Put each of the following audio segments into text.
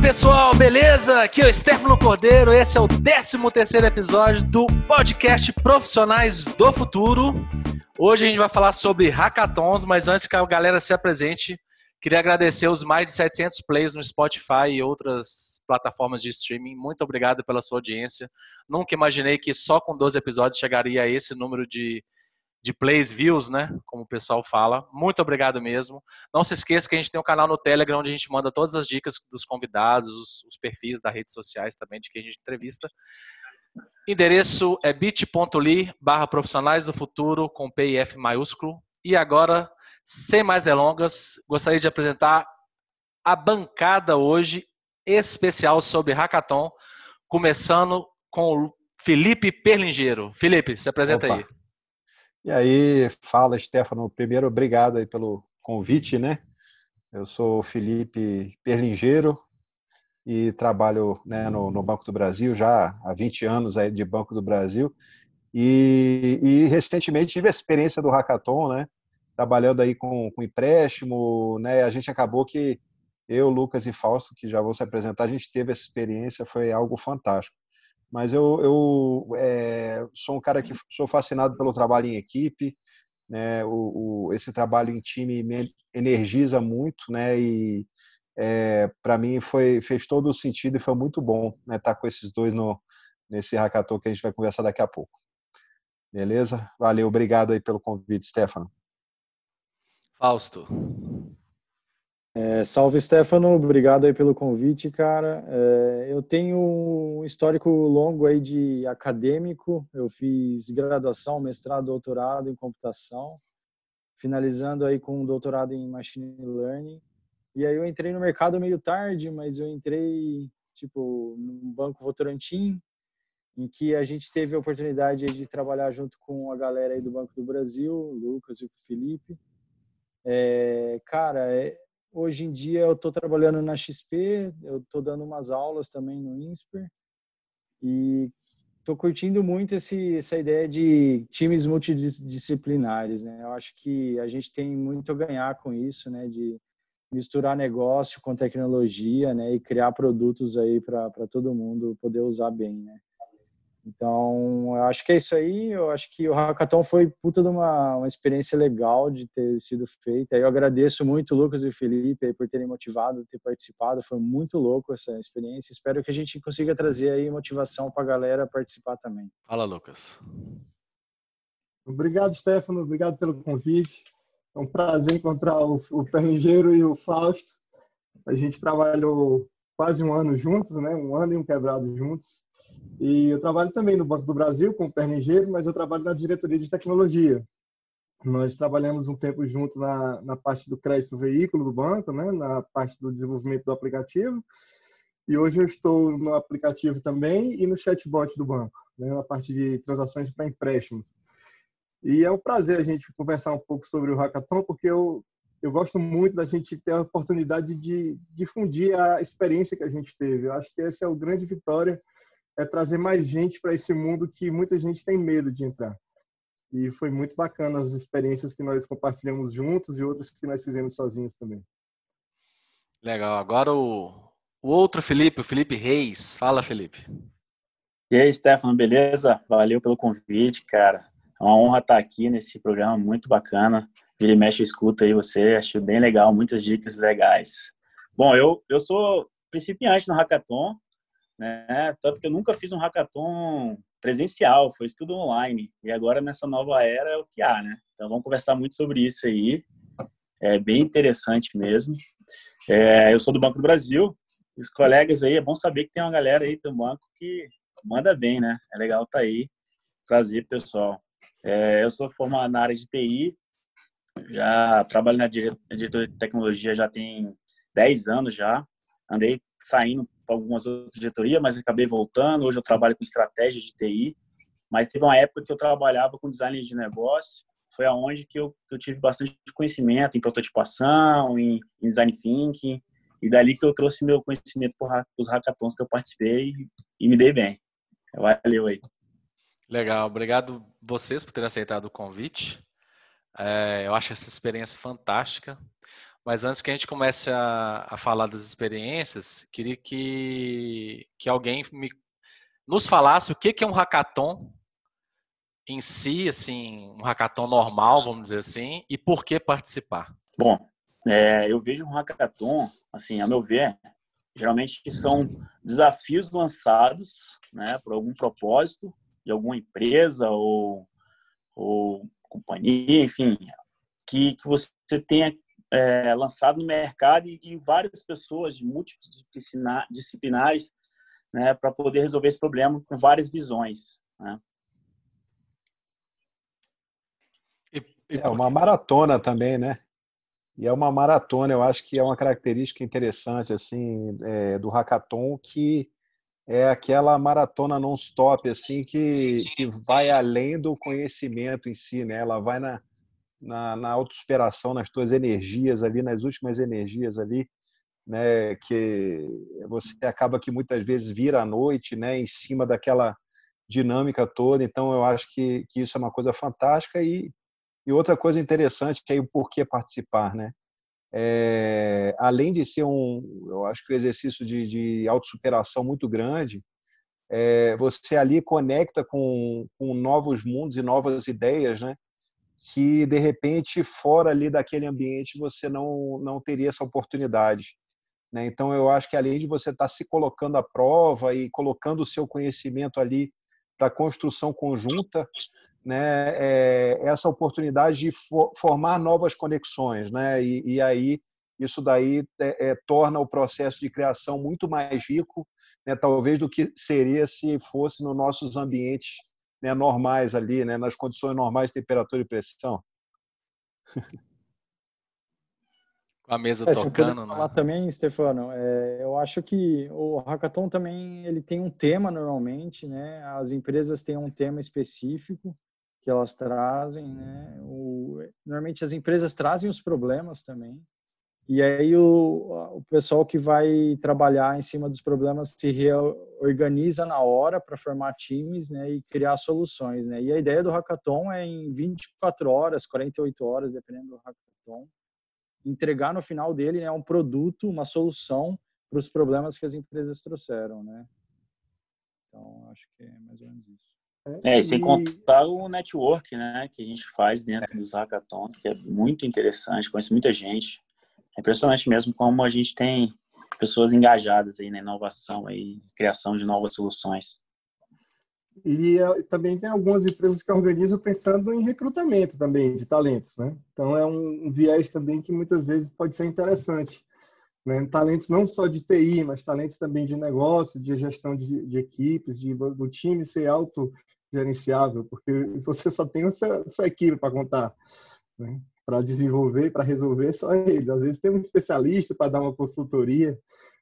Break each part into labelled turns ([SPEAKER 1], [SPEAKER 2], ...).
[SPEAKER 1] pessoal, beleza? Aqui é o Stefano Cordeiro, esse é o 13 terceiro episódio do podcast Profissionais do Futuro. Hoje a gente vai falar sobre hackathons, mas antes que a galera se apresente, queria agradecer os mais de 700 plays no Spotify e outras plataformas de streaming. Muito obrigado pela sua audiência. Nunca imaginei que só com 12 episódios chegaria a esse número de de plays, views, né? Como o pessoal fala. Muito obrigado mesmo. Não se esqueça que a gente tem um canal no Telegram onde a gente manda todas as dicas dos convidados, os, os perfis das redes sociais também de quem a gente entrevista. Endereço é bit.ly barra profissionais do futuro com P e F maiúsculo. E agora, sem mais delongas, gostaria de apresentar a bancada hoje especial sobre Hackathon, começando com o Felipe Perlingeiro. Felipe, se apresenta Opa. aí.
[SPEAKER 2] E aí, fala, Stefano. Primeiro, obrigado aí pelo convite, né? Eu sou Felipe Perlingeiro e trabalho né, no, no, Banco do Brasil já há 20 anos aí de Banco do Brasil. E, e recentemente tive a experiência do Hackathon, né? Trabalhando aí com, com empréstimo, né? A gente acabou que eu, Lucas e Fausto, que já vou se apresentar, a gente teve essa experiência, foi algo fantástico mas eu, eu é, sou um cara que sou fascinado pelo trabalho em equipe, né? O, o esse trabalho em time me energiza muito, né? E é, para mim foi fez todo o sentido e foi muito bom, né? Estar tá com esses dois no nesse hackathon que a gente vai conversar daqui a pouco. Beleza? Valeu, obrigado aí pelo convite, Stefano.
[SPEAKER 1] Fausto.
[SPEAKER 3] É, salve, Stefano. Obrigado aí pelo convite, cara. É, eu tenho um histórico longo aí de acadêmico. Eu fiz graduação, mestrado, doutorado em computação, finalizando aí com um doutorado em machine learning. E aí eu entrei no mercado meio tarde, mas eu entrei tipo no Banco Votorantim, em que a gente teve a oportunidade de trabalhar junto com a galera aí do Banco do Brasil, o Lucas e o Felipe. É, cara, é, Hoje em dia eu estou trabalhando na XP, eu estou dando umas aulas também no INSPER e estou curtindo muito esse, essa ideia de times multidisciplinares, né? Eu acho que a gente tem muito a ganhar com isso, né? De misturar negócio com tecnologia, né? E criar produtos aí para todo mundo poder usar bem, né? Então, eu acho que é isso aí. Eu acho que o Hackathon foi puta de uma, uma experiência legal de ter sido feita. Eu agradeço muito o Lucas e o Felipe por terem motivado, ter participado. Foi muito louco essa experiência. Espero que a gente consiga trazer aí motivação para a galera participar também.
[SPEAKER 1] Fala, Lucas.
[SPEAKER 4] Obrigado, Stefano. Obrigado pelo convite. É um prazer encontrar o, o Perlingeiro e o Fausto. A gente trabalhou quase um ano juntos, né? Um ano e um quebrado juntos e eu trabalho também no Banco do Brasil como perningeiro, mas eu trabalho na diretoria de tecnologia. Nós trabalhamos um tempo junto na, na parte do crédito veículo do banco, né, na parte do desenvolvimento do aplicativo. E hoje eu estou no aplicativo também e no chatbot do banco, né, na parte de transações para empréstimos. E é um prazer a gente conversar um pouco sobre o hackathon, porque eu, eu gosto muito da gente ter a oportunidade de difundir a experiência que a gente teve. Eu acho que essa é a grande vitória é trazer mais gente para esse mundo que muita gente tem medo de entrar. E foi muito bacana as experiências que nós compartilhamos juntos e outras que nós fizemos sozinhos também.
[SPEAKER 1] Legal. Agora o, o outro Felipe, o Felipe Reis. Fala, Felipe.
[SPEAKER 5] E aí, Stefano, beleza? Valeu pelo convite, cara. É uma honra estar aqui nesse programa muito bacana. Vira e mexe, escuta aí você. Acho bem legal, muitas dicas legais. Bom, eu, eu sou principiante no Hackathon, né? Tanto que eu nunca fiz um hackathon presencial, foi tudo online. E agora nessa nova era é o que há, né? Então vamos conversar muito sobre isso aí. É bem interessante mesmo. É, eu sou do Banco do Brasil. Os colegas aí, é bom saber que tem uma galera aí do banco que manda bem, né? É legal tá aí. Prazer, pessoal. É, eu sou formado na área de TI. Já trabalho na diretoria de tecnologia já tem 10 anos já. Andei saindo para algumas outras diretorias, mas acabei voltando. Hoje eu trabalho com estratégia de TI, mas teve uma época que eu trabalhava com design de negócio. Foi aonde que eu, que eu tive bastante conhecimento em prototipação, em, em design thinking, e dali que eu trouxe meu conhecimento para os hackathons que eu participei e, me dei bem. Valeu aí.
[SPEAKER 1] Legal, obrigado vocês por terem aceitado o convite. É, eu acho essa experiência fantástica. Mas antes que a gente comece a, a falar das experiências, queria que, que alguém me, nos falasse o que, que é um hackathon em si, assim, um hackathon normal, vamos dizer assim, e por que participar?
[SPEAKER 5] Bom, é, eu vejo um hackathon, assim, a meu ver, geralmente são desafios lançados, né, por algum propósito de alguma empresa ou, ou companhia, enfim, que, que você tenha é, lançado no mercado e, e várias pessoas de múltiplos disciplinares né, para poder resolver esse problema com várias visões. Né?
[SPEAKER 2] É uma maratona também, né? E é uma maratona, eu acho que é uma característica interessante assim é, do hackathon que é aquela maratona non-stop assim que, que vai além do conhecimento em si, né? Ela vai na, na, na autossuperação, nas tuas energias ali, nas últimas energias ali, né? Que você acaba que muitas vezes vira à noite, né? Em cima daquela dinâmica toda. Então eu acho que, que isso é uma coisa fantástica e e outra coisa interessante que é o porquê participar, né? É, além de ser um, eu acho que um exercício de, de autossuperação muito grande, é, você ali conecta com, com novos mundos e novas ideias, né? Que de repente fora ali daquele ambiente você não não teria essa oportunidade. Né? Então eu acho que além de você estar tá se colocando à prova e colocando o seu conhecimento ali para construção conjunta, né, é, essa oportunidade de for, formar novas conexões, né, e, e aí isso daí é, é, torna o processo de criação muito mais rico, né, talvez do que seria se fosse nos nossos ambientes né, normais ali, né, nas condições normais de temperatura e pressão.
[SPEAKER 1] Com a mesa é, tocando,
[SPEAKER 3] né? Falar também, Stefano, é, eu acho que o hackathon também ele tem um tema normalmente, né? As empresas têm um tema específico que elas trazem, né? O, normalmente as empresas trazem os problemas também. E aí o, o pessoal que vai trabalhar em cima dos problemas se reorganiza na hora para formar times, né, e criar soluções, né? E a ideia do hackathon é em 24 horas, 48 horas, dependendo do hackathon, entregar no final dele, né, um produto, uma solução para os problemas que as empresas trouxeram, né? Então, acho que é mais ou menos isso.
[SPEAKER 5] É, e sem contar o network, né, que a gente faz dentro dos hackathons, que é muito interessante, conhece muita gente. É impressionante mesmo como a gente tem pessoas engajadas aí na inovação e criação de novas soluções.
[SPEAKER 4] E é, também tem algumas empresas que organizam pensando em recrutamento também de talentos, né? Então é um, viés também que muitas vezes pode ser interessante. Né? Talentos não só de TI, mas talentos também de negócio, de gestão de, de equipes, de do time ser auto gerenciável, porque você só tem a sua, sua equipe para contar, né? Para desenvolver, para resolver, só ele. Às vezes tem um especialista para dar uma consultoria,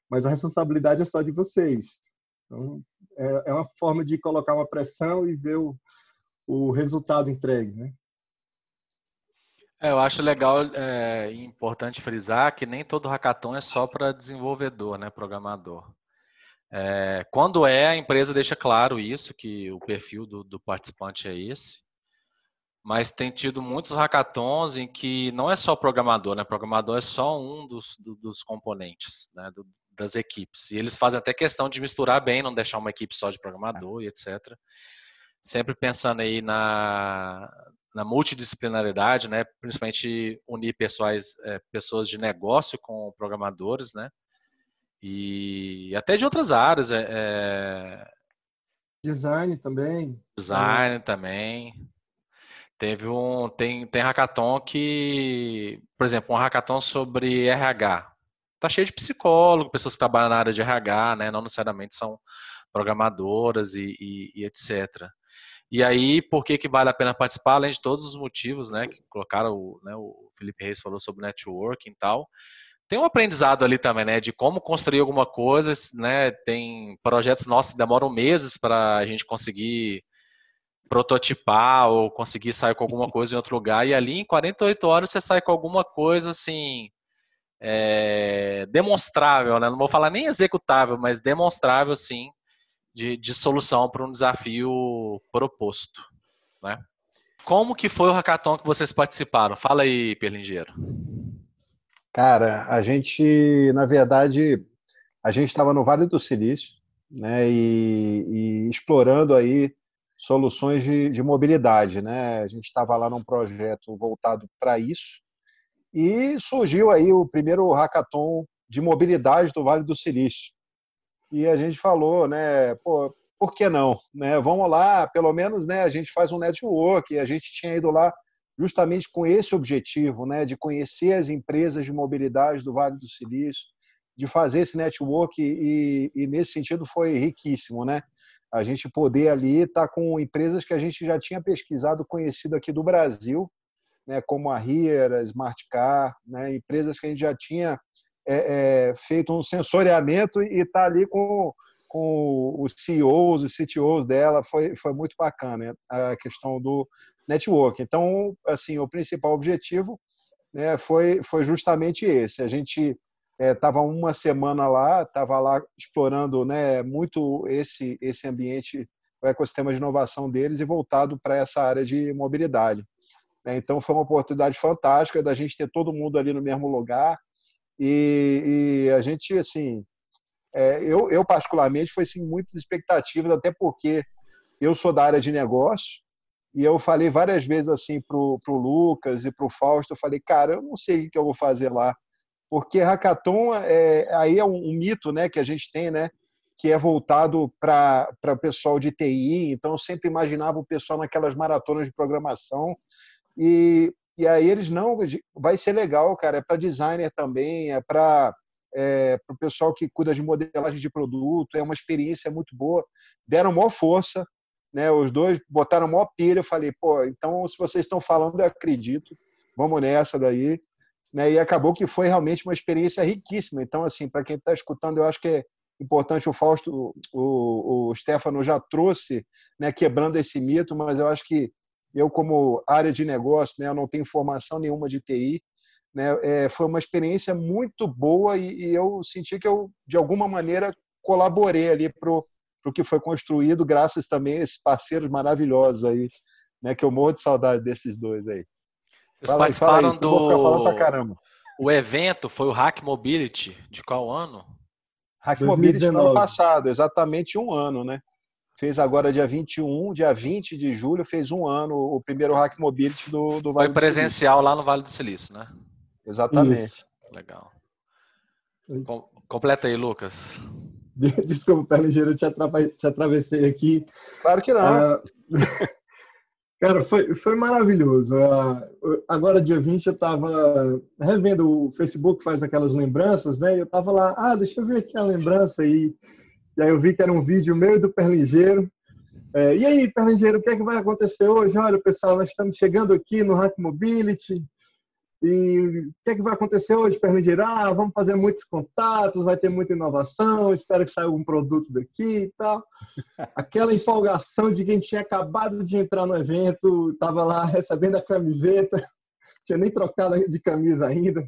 [SPEAKER 4] mas a responsabilidade é só de vocês. Então, é, é uma forma de colocar uma pressão e ver o, o resultado entregue, né?
[SPEAKER 1] É, eu acho legal é, e importante frisar que nem todo hackathon é só para desenvolvedor, né, programador. É, quando é, a empresa deixa claro isso, que o perfil do, do, participante é esse. Mas tem tido muitos hackathons em que não é só programador, né? Programador é só um dos, do, dos componentes né? Do, das equipes. E eles fazem até questão de misturar bem, não deixar uma equipe só de programador e etc. Sempre pensando aí na, na multidisciplinaridade, né? Principalmente unir pessoas, é, pessoas de negócio com programadores, né? E até de outras áreas. É, é...
[SPEAKER 4] Design também.
[SPEAKER 1] Design também. Teve um. Tem, tem hackathon que. Por exemplo, um hackathon sobre RH. Tá cheio de psicólogo, pessoas que trabalham na área de RH, né? Não necessariamente são programadoras e, e, e etc. E aí, por que, que vale a pena participar? Além de todos os motivos, né? Que colocaram, o, né, o Felipe Reis falou sobre networking e tal tem um aprendizado ali também, né, de como construir alguma coisa, né, tem projetos nossos que demoram meses para a gente conseguir prototipar ou conseguir sair com alguma coisa em outro lugar, e ali em 48 horas você sai com alguma coisa, assim, é, demonstrável, né, não vou falar nem executável, mas demonstrável, sim, de, de solução para um desafio proposto, né. Como que foi o hackathon que vocês participaram? Fala aí, Perlingeiro.
[SPEAKER 2] Cara, a gente, na verdade, a gente estava no Vale do Silício, né, e, e explorando aí soluções de, de, mobilidade, né? A gente estava lá num projeto voltado para isso e surgiu aí o primeiro hackathon de mobilidade do Vale do Silício. E a gente falou, né, pô, por que não, né? Vamos lá, pelo menos, né, a gente faz um network, a gente tinha ido lá justamente com esse objetivo, né, de conhecer as empresas de mobilidade do Vale do Silício, de fazer esse network e, e nesse sentido foi riquíssimo, né? A gente poder ali estar tá com empresas que a gente já tinha pesquisado, conhecido aqui do Brasil, né, como a Riera, Smart Car, né, empresas que a gente já tinha é, é, feito um sensoriamento e está ali com, com os CEOs, os CTOs dela, foi, foi muito bacana a questão do network. Então, assim, o principal objetivo né, foi, foi justamente esse. A gente estava é, uma semana lá, estava lá explorando né, muito esse, esse ambiente, o ecossistema de inovação deles e voltado para essa área de mobilidade. Né. Então, foi uma oportunidade fantástica da gente ter todo mundo ali no mesmo lugar. E, e a gente, assim, é, eu, eu particularmente, foi assim, muitas expectativas, até porque eu sou da área de negócio, e eu falei várias vezes assim pro, pro Lucas e pro Fausto, eu falei, cara, eu não sei o que eu vou fazer lá, porque hackathon é, aí é um, um mito, né, que a gente tem, né, que é voltado para o pessoal de TI, então eu sempre imaginava o pessoal naquelas maratonas de programação e, e aí eles não, vai ser legal, cara, é para designer também, é para é, o pessoal que cuida de modelagem de produto, é uma experiência muito boa, deram maior força, né? Os dois botaram maior pilha. Eu falei, pô, então se vocês estão falando, eu acredito. Vamos nessa daí. Né? E acabou que foi realmente uma experiência riquíssima. Então, assim, para quem está escutando, eu acho que é importante o Fausto, o, o Stefano já trouxe, né, quebrando esse mito, mas eu acho que eu, como área de negócio, né, eu não tenho formação nenhuma de TI, né, é, foi uma experiência muito boa e, e, eu senti que eu, de alguma maneira, colaborei ali para o que foi construído, graças também a esses parceiros maravilhosos aí, né? Que eu morro de saudade desses dois aí.
[SPEAKER 1] Vocês fala participaram aí, do. O evento foi o Hack Mobility, de qual ano?
[SPEAKER 2] Hack 2019. Mobility no ano passado, exatamente um ano, né? Fez agora dia 21, dia 20 de julho, fez um ano o primeiro Hack Mobility do, do
[SPEAKER 1] Vale Foi presencial lá no Vale do Silício, né?
[SPEAKER 2] Exatamente. Isso.
[SPEAKER 1] Legal. Com, completa aí, Lucas.
[SPEAKER 4] Desculpa, pé ligeiro, eu te, te atravessei aqui.
[SPEAKER 2] Claro que não. Uh,
[SPEAKER 4] cara, foi, foi maravilhoso. Uh, agora, dia 20, eu estava revendo o Facebook, faz aquelas lembranças, né? E eu estava lá, ah, deixa eu ver aqui a lembrança aí. E aí eu vi que era um vídeo meu do Perlingeiro. É, e aí, Perlingeiro, o que é que vai acontecer hoje? Olha, pessoal, nós estamos chegando aqui no Hack Mobility. E o que, é que vai acontecer hoje, perna girar? Ah, vamos fazer muitos contatos, vai ter muita inovação, espero que saia algum produto daqui e tal. Aquela empolgação de quem tinha acabado de entrar no evento, estava lá recebendo a camiseta, tinha nem trocado de camisa ainda.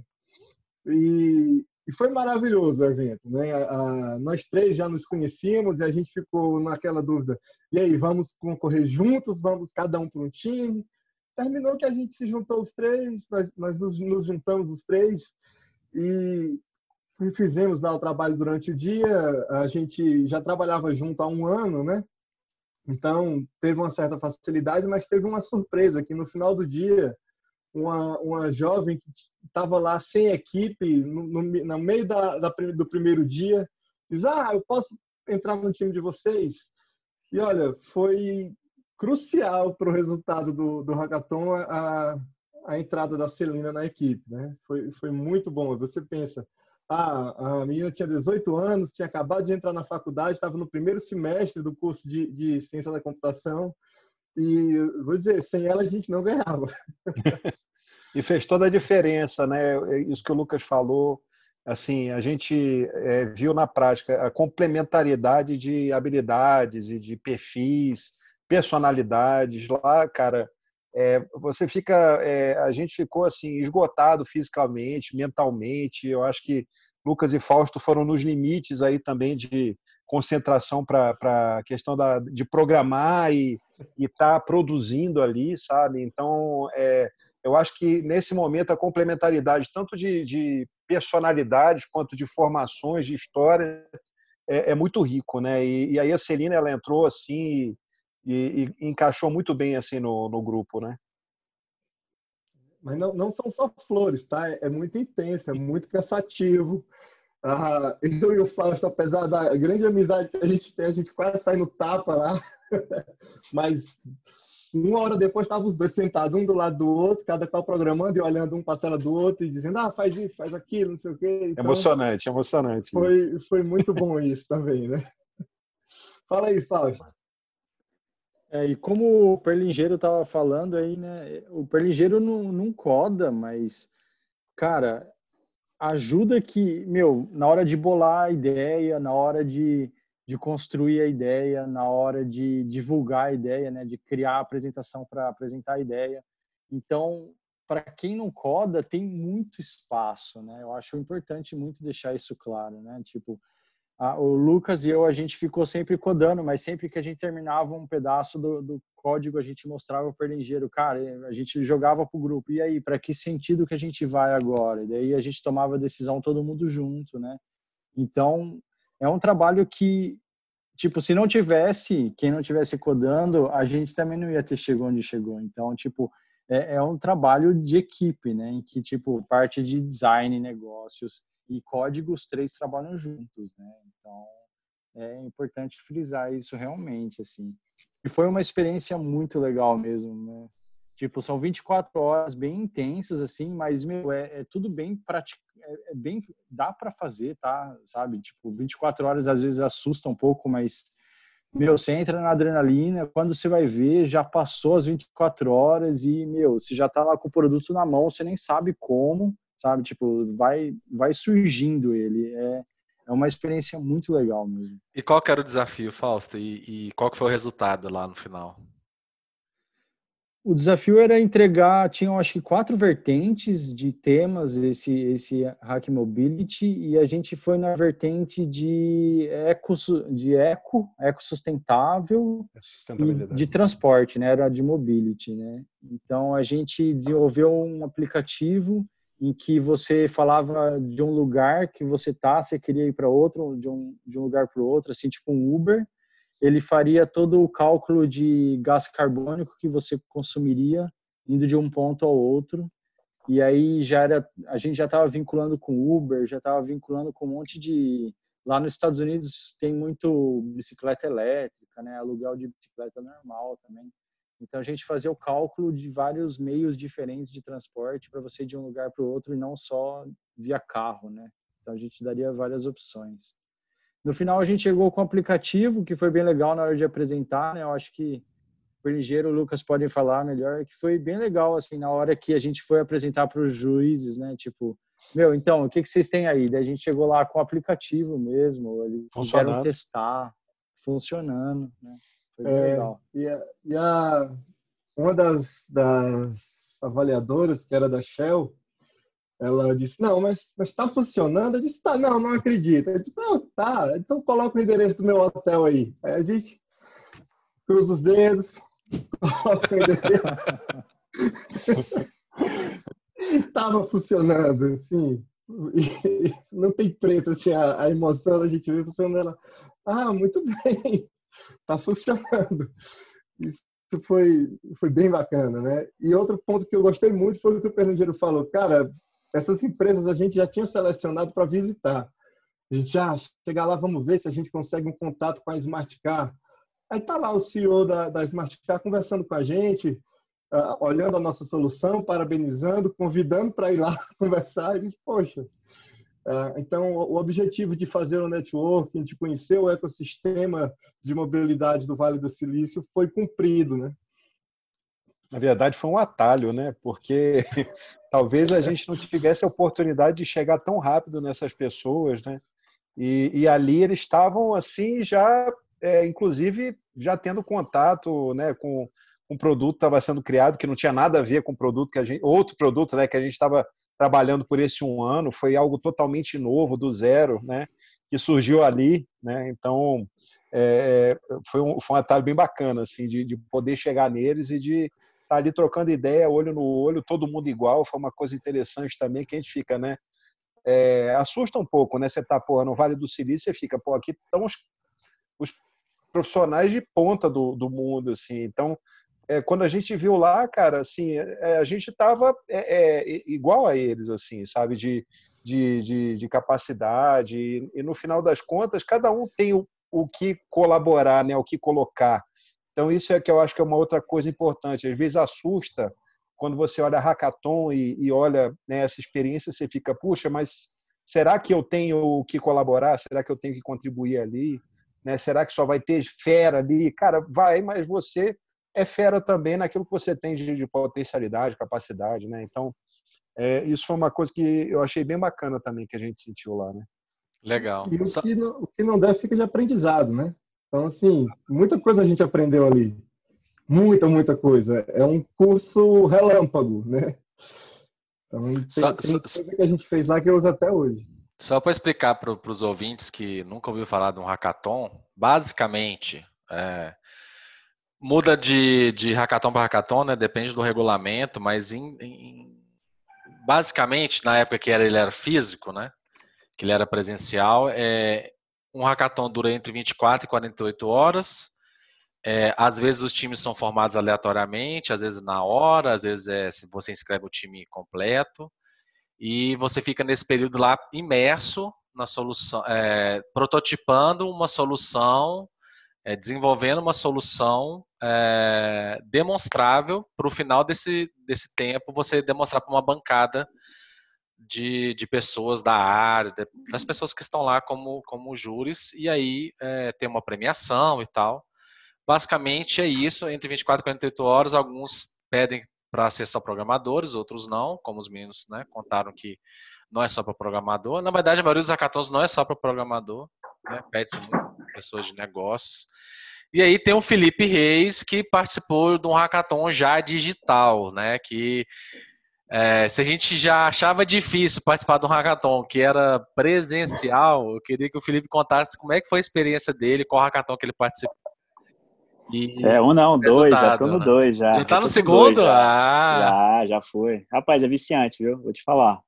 [SPEAKER 4] E, e foi maravilhoso o evento. Né? A, a, nós três já nos conhecíamos e a gente ficou naquela dúvida: e aí, vamos concorrer juntos? Vamos cada um para um time? Terminou que a gente se juntou os três, nós, nós nos, nos, juntamos os três e fizemos lá o trabalho durante o dia. A gente já trabalhava junto há um ano, né? Então teve uma certa facilidade, mas teve uma surpresa que no final do dia uma, uma jovem que estava lá sem equipe no, no, no meio da, da, do primeiro dia diz: Ah, eu posso entrar no time de vocês? E olha, foi crucial para o resultado do, do hackathon a, a entrada da Celina na equipe, né? Foi, foi muito bom. Você pensa, ah, a menina tinha 18 anos, tinha acabado de entrar na faculdade, estava no primeiro semestre do curso de, de ciência da computação e vou dizer, sem ela a gente não ganhava.
[SPEAKER 2] e fez toda a diferença, né? Isso que o Lucas falou, assim, a gente é, viu na prática a complementaridade de habilidades e de perfis personalidades lá, cara. É, você fica, é, a gente ficou assim esgotado fisicamente, mentalmente. Eu acho que Lucas e Fausto foram nos limites aí também de concentração para a questão da, de programar e estar tá produzindo ali, sabe? Então, é, eu acho que nesse momento a complementaridade tanto de, de personalidades quanto de formações, de história, é, é muito rico, né? E, e, aí a Celina ela entrou assim e, e, encaixou muito bem assim no, no grupo, né?
[SPEAKER 4] Mas não, não são só flores, tá? É, é muito intenso, é muito cansativo. Ah, eu e o Fausto, apesar da grande amizade que a gente tem, a gente quase sai no tapa lá. Mas uma hora depois estavam os dois sentados um do lado do outro, cada qual programando e olhando um para a tela do outro e dizendo, ah, faz isso, faz aquilo, não sei o quê.
[SPEAKER 2] Então, emocionante, emocionante.
[SPEAKER 4] Foi, foi muito bom isso também, né? Fala aí, Fausto.
[SPEAKER 3] É, e como o Perlingeiro estava falando aí, né? O Perlingeiro não, não coda, mas, cara, ajuda que, meu, na hora de bolar a ideia, na hora de, de construir a ideia, na hora de divulgar a ideia, né? De criar a apresentação para apresentar a ideia. Então, para quem não coda, tem muito espaço, né? Eu acho importante muito deixar isso claro, né? Tipo, o Lucas e eu, a gente ficou sempre codando, mas sempre que a gente terminava um pedaço do, do código, a gente mostrava para o lingeiro, cara, a gente jogava para o grupo, e aí, para que sentido que a gente vai agora? E daí a gente tomava decisão todo mundo junto, né? Então, é um trabalho que, tipo, se não tivesse, quem não tivesse codando, a gente também não ia ter chegado onde chegou. Então, tipo, é, é um trabalho de equipe, né? Em que, tipo, parte de design, negócios, e código os três trabalham juntos, né? Então é importante frisar isso realmente, assim. E foi uma experiência muito legal mesmo, né? Tipo, são 24 horas bem intensas, assim, mas, meu, é, é tudo bem prático, é, é, bem, dá para fazer, tá? Sabe? Tipo, 24 horas às vezes assusta um pouco, mas, meu, você entra na adrenalina, quando você vai ver, já passou as 24 horas e, meu, você já tá lá com o produto na mão, você nem sabe como, sabe? Tipo, vai, vai surgindo ele. É, é uma experiência muito legal mesmo.
[SPEAKER 1] E qual que era o desafio, Fausto? E, e qual que foi o resultado lá no final?
[SPEAKER 3] O desafio era entregar, tinham acho que quatro vertentes de temas esse esse Hack Mobility e a gente foi na vertente de eco de eco, eco sustentável e de transporte, né? Era de mobility, né? Então a gente desenvolveu um aplicativo em que você falava de um lugar que você tá, você queria ir para outro, de um, de um lugar para o outro, assim, tipo um Uber, ele faria todo o cálculo de gás carbônico que você consumiria indo de um ponto ao outro. E aí já era, a gente já estava vinculando com Uber, já estava vinculando com um monte de lá nos Estados Unidos tem muito bicicleta elétrica, né, aluguel de bicicleta normal também. Então a gente fazia o cálculo de vários meios diferentes de transporte para você ir de um lugar para o outro e não só via carro, né? Então a gente daria várias opções. No final a gente chegou com o aplicativo, que foi bem legal na hora de apresentar, né? Eu acho que o Ligeiro o Lucas podem falar melhor, que foi bem legal assim na hora que a gente foi apresentar para os juízes, né? Tipo, meu, então, o que, que vocês têm aí? Daí a gente chegou lá com o aplicativo mesmo, eles quiseram testar, funcionando, né? É.
[SPEAKER 4] E, a, e a, uma das, das avaliadoras, que era da Shell, ela disse, não, mas está funcionando? Eu disse, tá, não, não acredito. Eu disse, não, tá, então coloca o endereço do meu hotel aí. Aí a gente cruza os dedos, coloca o endereço. Estava funcionando, assim, não tem preço, assim, a, a emoção da gente ver funcionando. Ela, ah, muito bem está funcionando. Isso foi, foi bem bacana, né? E outro ponto que eu gostei muito foi o que o Pernambuco falou. Cara, essas empresas a gente já tinha selecionado para visitar. A gente já chegar lá, vamos ver se a gente consegue um contato com a Smart Car. Aí tá lá o CEO da, da Smart Car conversando com a gente, uh, olhando a nossa solução, parabenizando, convidando para ir lá conversar. E diz, poxa, então, o objetivo de fazer o networking, de conhecer o ecossistema de mobilidade do Vale do Silício foi cumprido, né?
[SPEAKER 2] Na verdade, foi um atalho, né? Porque talvez a gente não tivesse a oportunidade de chegar tão rápido nessas pessoas, né? E, e ali eles estavam assim já, é, inclusive, já tendo contato, né, com um produto que estava sendo criado que não tinha nada a ver com o produto que a gente, outro produto, né, que a gente estava trabalhando por esse um ano, foi algo totalmente novo, do zero, né? Que surgiu ali, né? Então, é, foi, um, foi um atalho bem bacana, assim, de, de poder chegar neles e de tá ali trocando ideia, olho no olho, todo mundo igual, foi uma coisa interessante também, que a gente fica, né? É, assusta um pouco, né? Você tá, pô, no Vale do Silício, você fica, pô, aqui estão os, os profissionais de ponta do, do mundo, assim. Então, é, quando a gente viu lá, cara, assim, é, a gente tava é, é igual a eles, assim, sabe? De, de, de, de capacidade. E, e, no final das contas, cada um tem o, o que colaborar, né? O que colocar. Então, isso é que eu acho que é uma outra coisa importante. Às vezes assusta quando você olha hackathon e, e olha né, essa experiência, você fica, puxa, mas será que eu tenho que colaborar? Será que eu tenho que contribuir ali? Né? Será que só vai ter fera ali? Cara, vai, mas você é fera também naquilo que você tem de, de potencialidade, capacidade, né? Então, é, isso foi uma coisa que eu achei bem bacana também que a gente sentiu lá, né?
[SPEAKER 1] Legal.
[SPEAKER 4] E o que, não, o que não der fica de aprendizado, né? Então, assim, muita coisa a gente aprendeu ali. Muita, muita coisa. É um curso relâmpago, né? Então, tem, só, tem coisa que a gente fez lá que eu uso até hoje.
[SPEAKER 1] Só para explicar para os ouvintes que nunca ouviu falar de um hackathon, basicamente, é, muda de, de hackathon para hackathon, né? Depende do regulamento, mas em, em, basicamente, na época que era, ele era físico, né? Que ele era presencial, é, um hackathon dura entre 24 e 48 horas. É, às vezes os times são formados aleatoriamente, às vezes na hora, às vezes é, você inscreve o time completo. E você fica nesse período lá imerso na solução, é, prototipando uma solução, é, desenvolvendo uma solução é, demonstrável para o final desse, desse tempo você demonstrar para uma bancada de, de pessoas da área, das pessoas que estão lá como, como júris, e aí é, tem uma premiação e tal. Basicamente é isso, entre 24 e 48 horas, alguns pedem para ser só programadores, outros não, como os meninos né, contaram que não é só para programador. Na verdade, a maioria dos hackathons não é só para programador, né, pede-se muito pessoas de negócios. E aí tem o Felipe Reis, que participou de um hackathon já digital, né, que é, se a gente já achava difícil participar de um hackathon que era presencial, eu queria que o Felipe contasse como é que foi a experiência dele, qual hackathon que ele participou.
[SPEAKER 5] E é, um não, dois, já tô no né? dois já.
[SPEAKER 1] Já tá no segundo?
[SPEAKER 5] Dois,
[SPEAKER 1] já.
[SPEAKER 5] ah. já, já foi. Rapaz, é viciante, viu? Vou te falar.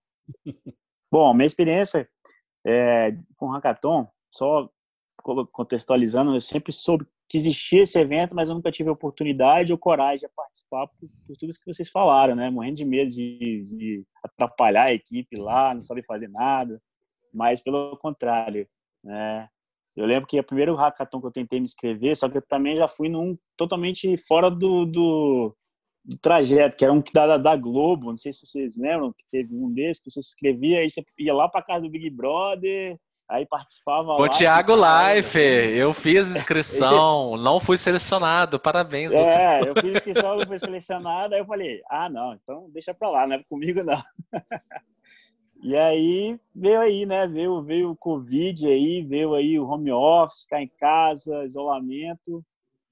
[SPEAKER 5] Bom, minha experiência é, com hackathon, só contextualizando, eu sempre soube que existia esse evento, mas eu nunca tive oportunidade ou coragem de participar por, por tudo isso que vocês falaram, né? Morrendo de medo de, de, atrapalhar a equipe lá, não saber fazer nada, mas pelo contrário, né? Eu lembro que o primeiro hackathon que eu tentei me inscrever, só que eu também já fui num totalmente fora do, do, do trajeto, que era um que da, da Globo, não sei se vocês lembram, que teve um desses que você se inscrevia, aí você ia lá para casa do Big Brother, Aí participava
[SPEAKER 1] O Thiago Life, eu fiz inscrição, não fui selecionado, parabéns.
[SPEAKER 5] É, você. eu fiz inscrição, não fui selecionado, aí eu falei, ah, não, então deixa pra lá, não é comigo não. E aí veio aí, né, veio, veio o Covid aí, veio aí o home office, ficar em casa, isolamento,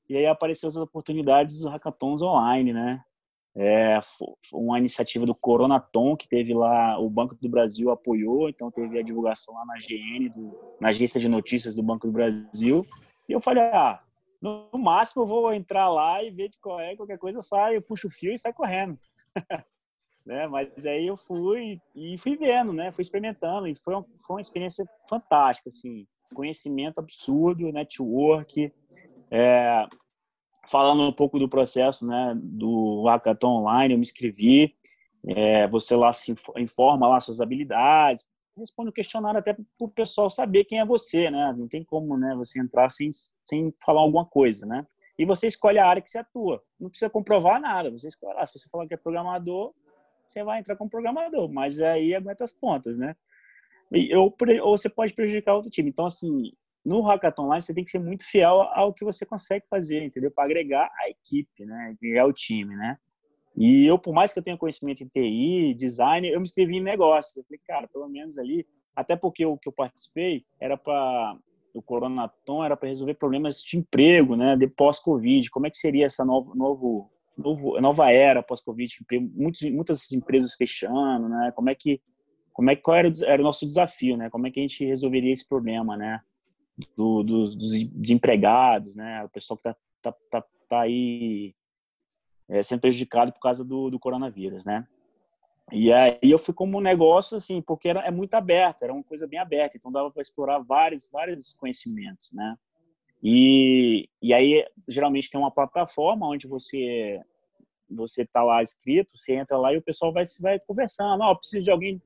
[SPEAKER 5] e aí apareceu as oportunidades dos hackathons online, né? É, uma iniciativa do Coronaton, que teve lá, o Banco do Brasil apoiou, então teve a divulgação lá na GN, do, na agência de notícias do Banco do Brasil. E eu falei, ah, no, máximo eu vou entrar lá e ver de qual é, qualquer coisa sai, eu puxo o fio e sai correndo. né? Mas aí eu fui e fui vendo, né? Fui experimentando e foi, foi uma experiência fantástica, assim, conhecimento absurdo, network, é, falando um pouco do processo né, do hackathon online, eu me inscrevi, é, você lá se informa lá suas habilidades, responde o questionário até para o pessoal saber quem é você, né? Não tem como né, você entrar sem, sem falar alguma coisa, né? E você escolhe a área que você atua. Não precisa comprovar nada, você escolhe. Ah, se você falar que é programador, você vai entrar como programador, mas aí aguenta as pontas, né? E, ou, ou você pode prejudicar outro time. Então, assim, no Hackathon Online você tem que ser muito fiel ao que você consegue fazer, entendeu? Para agregar a equipe, né? Agregar o time, né? E eu, por mais que eu tenha conhecimento em TI, design, eu me inscrevi em negócio. Eu falei, cara, pelo menos ali, até porque o que eu participei era para o Coronaton era para resolver problemas de emprego, né? De pós-Covid. Como é que seria essa novo, novo, novo nova era pós-Covid? Muitas, muitas empresas fechando, né? Como é que, como é qual era, era o nosso desafio, né? Como é que a gente resolveria esse problema, né? Do, dos, dos, desempregados, né? O pessoal que tá, tá, tá, tá aí é, sendo prejudicado por causa do, do coronavírus, né? E aí eu fui como um negócio, assim, porque era, é muito aberto, era uma coisa bem aberta, então dava para explorar vários, vários conhecimentos, né? E, e aí, geralmente, tem uma plataforma onde você você tá lá escrito, você entra lá e o pessoal vai, vai conversando, ó, oh, preciso de alguém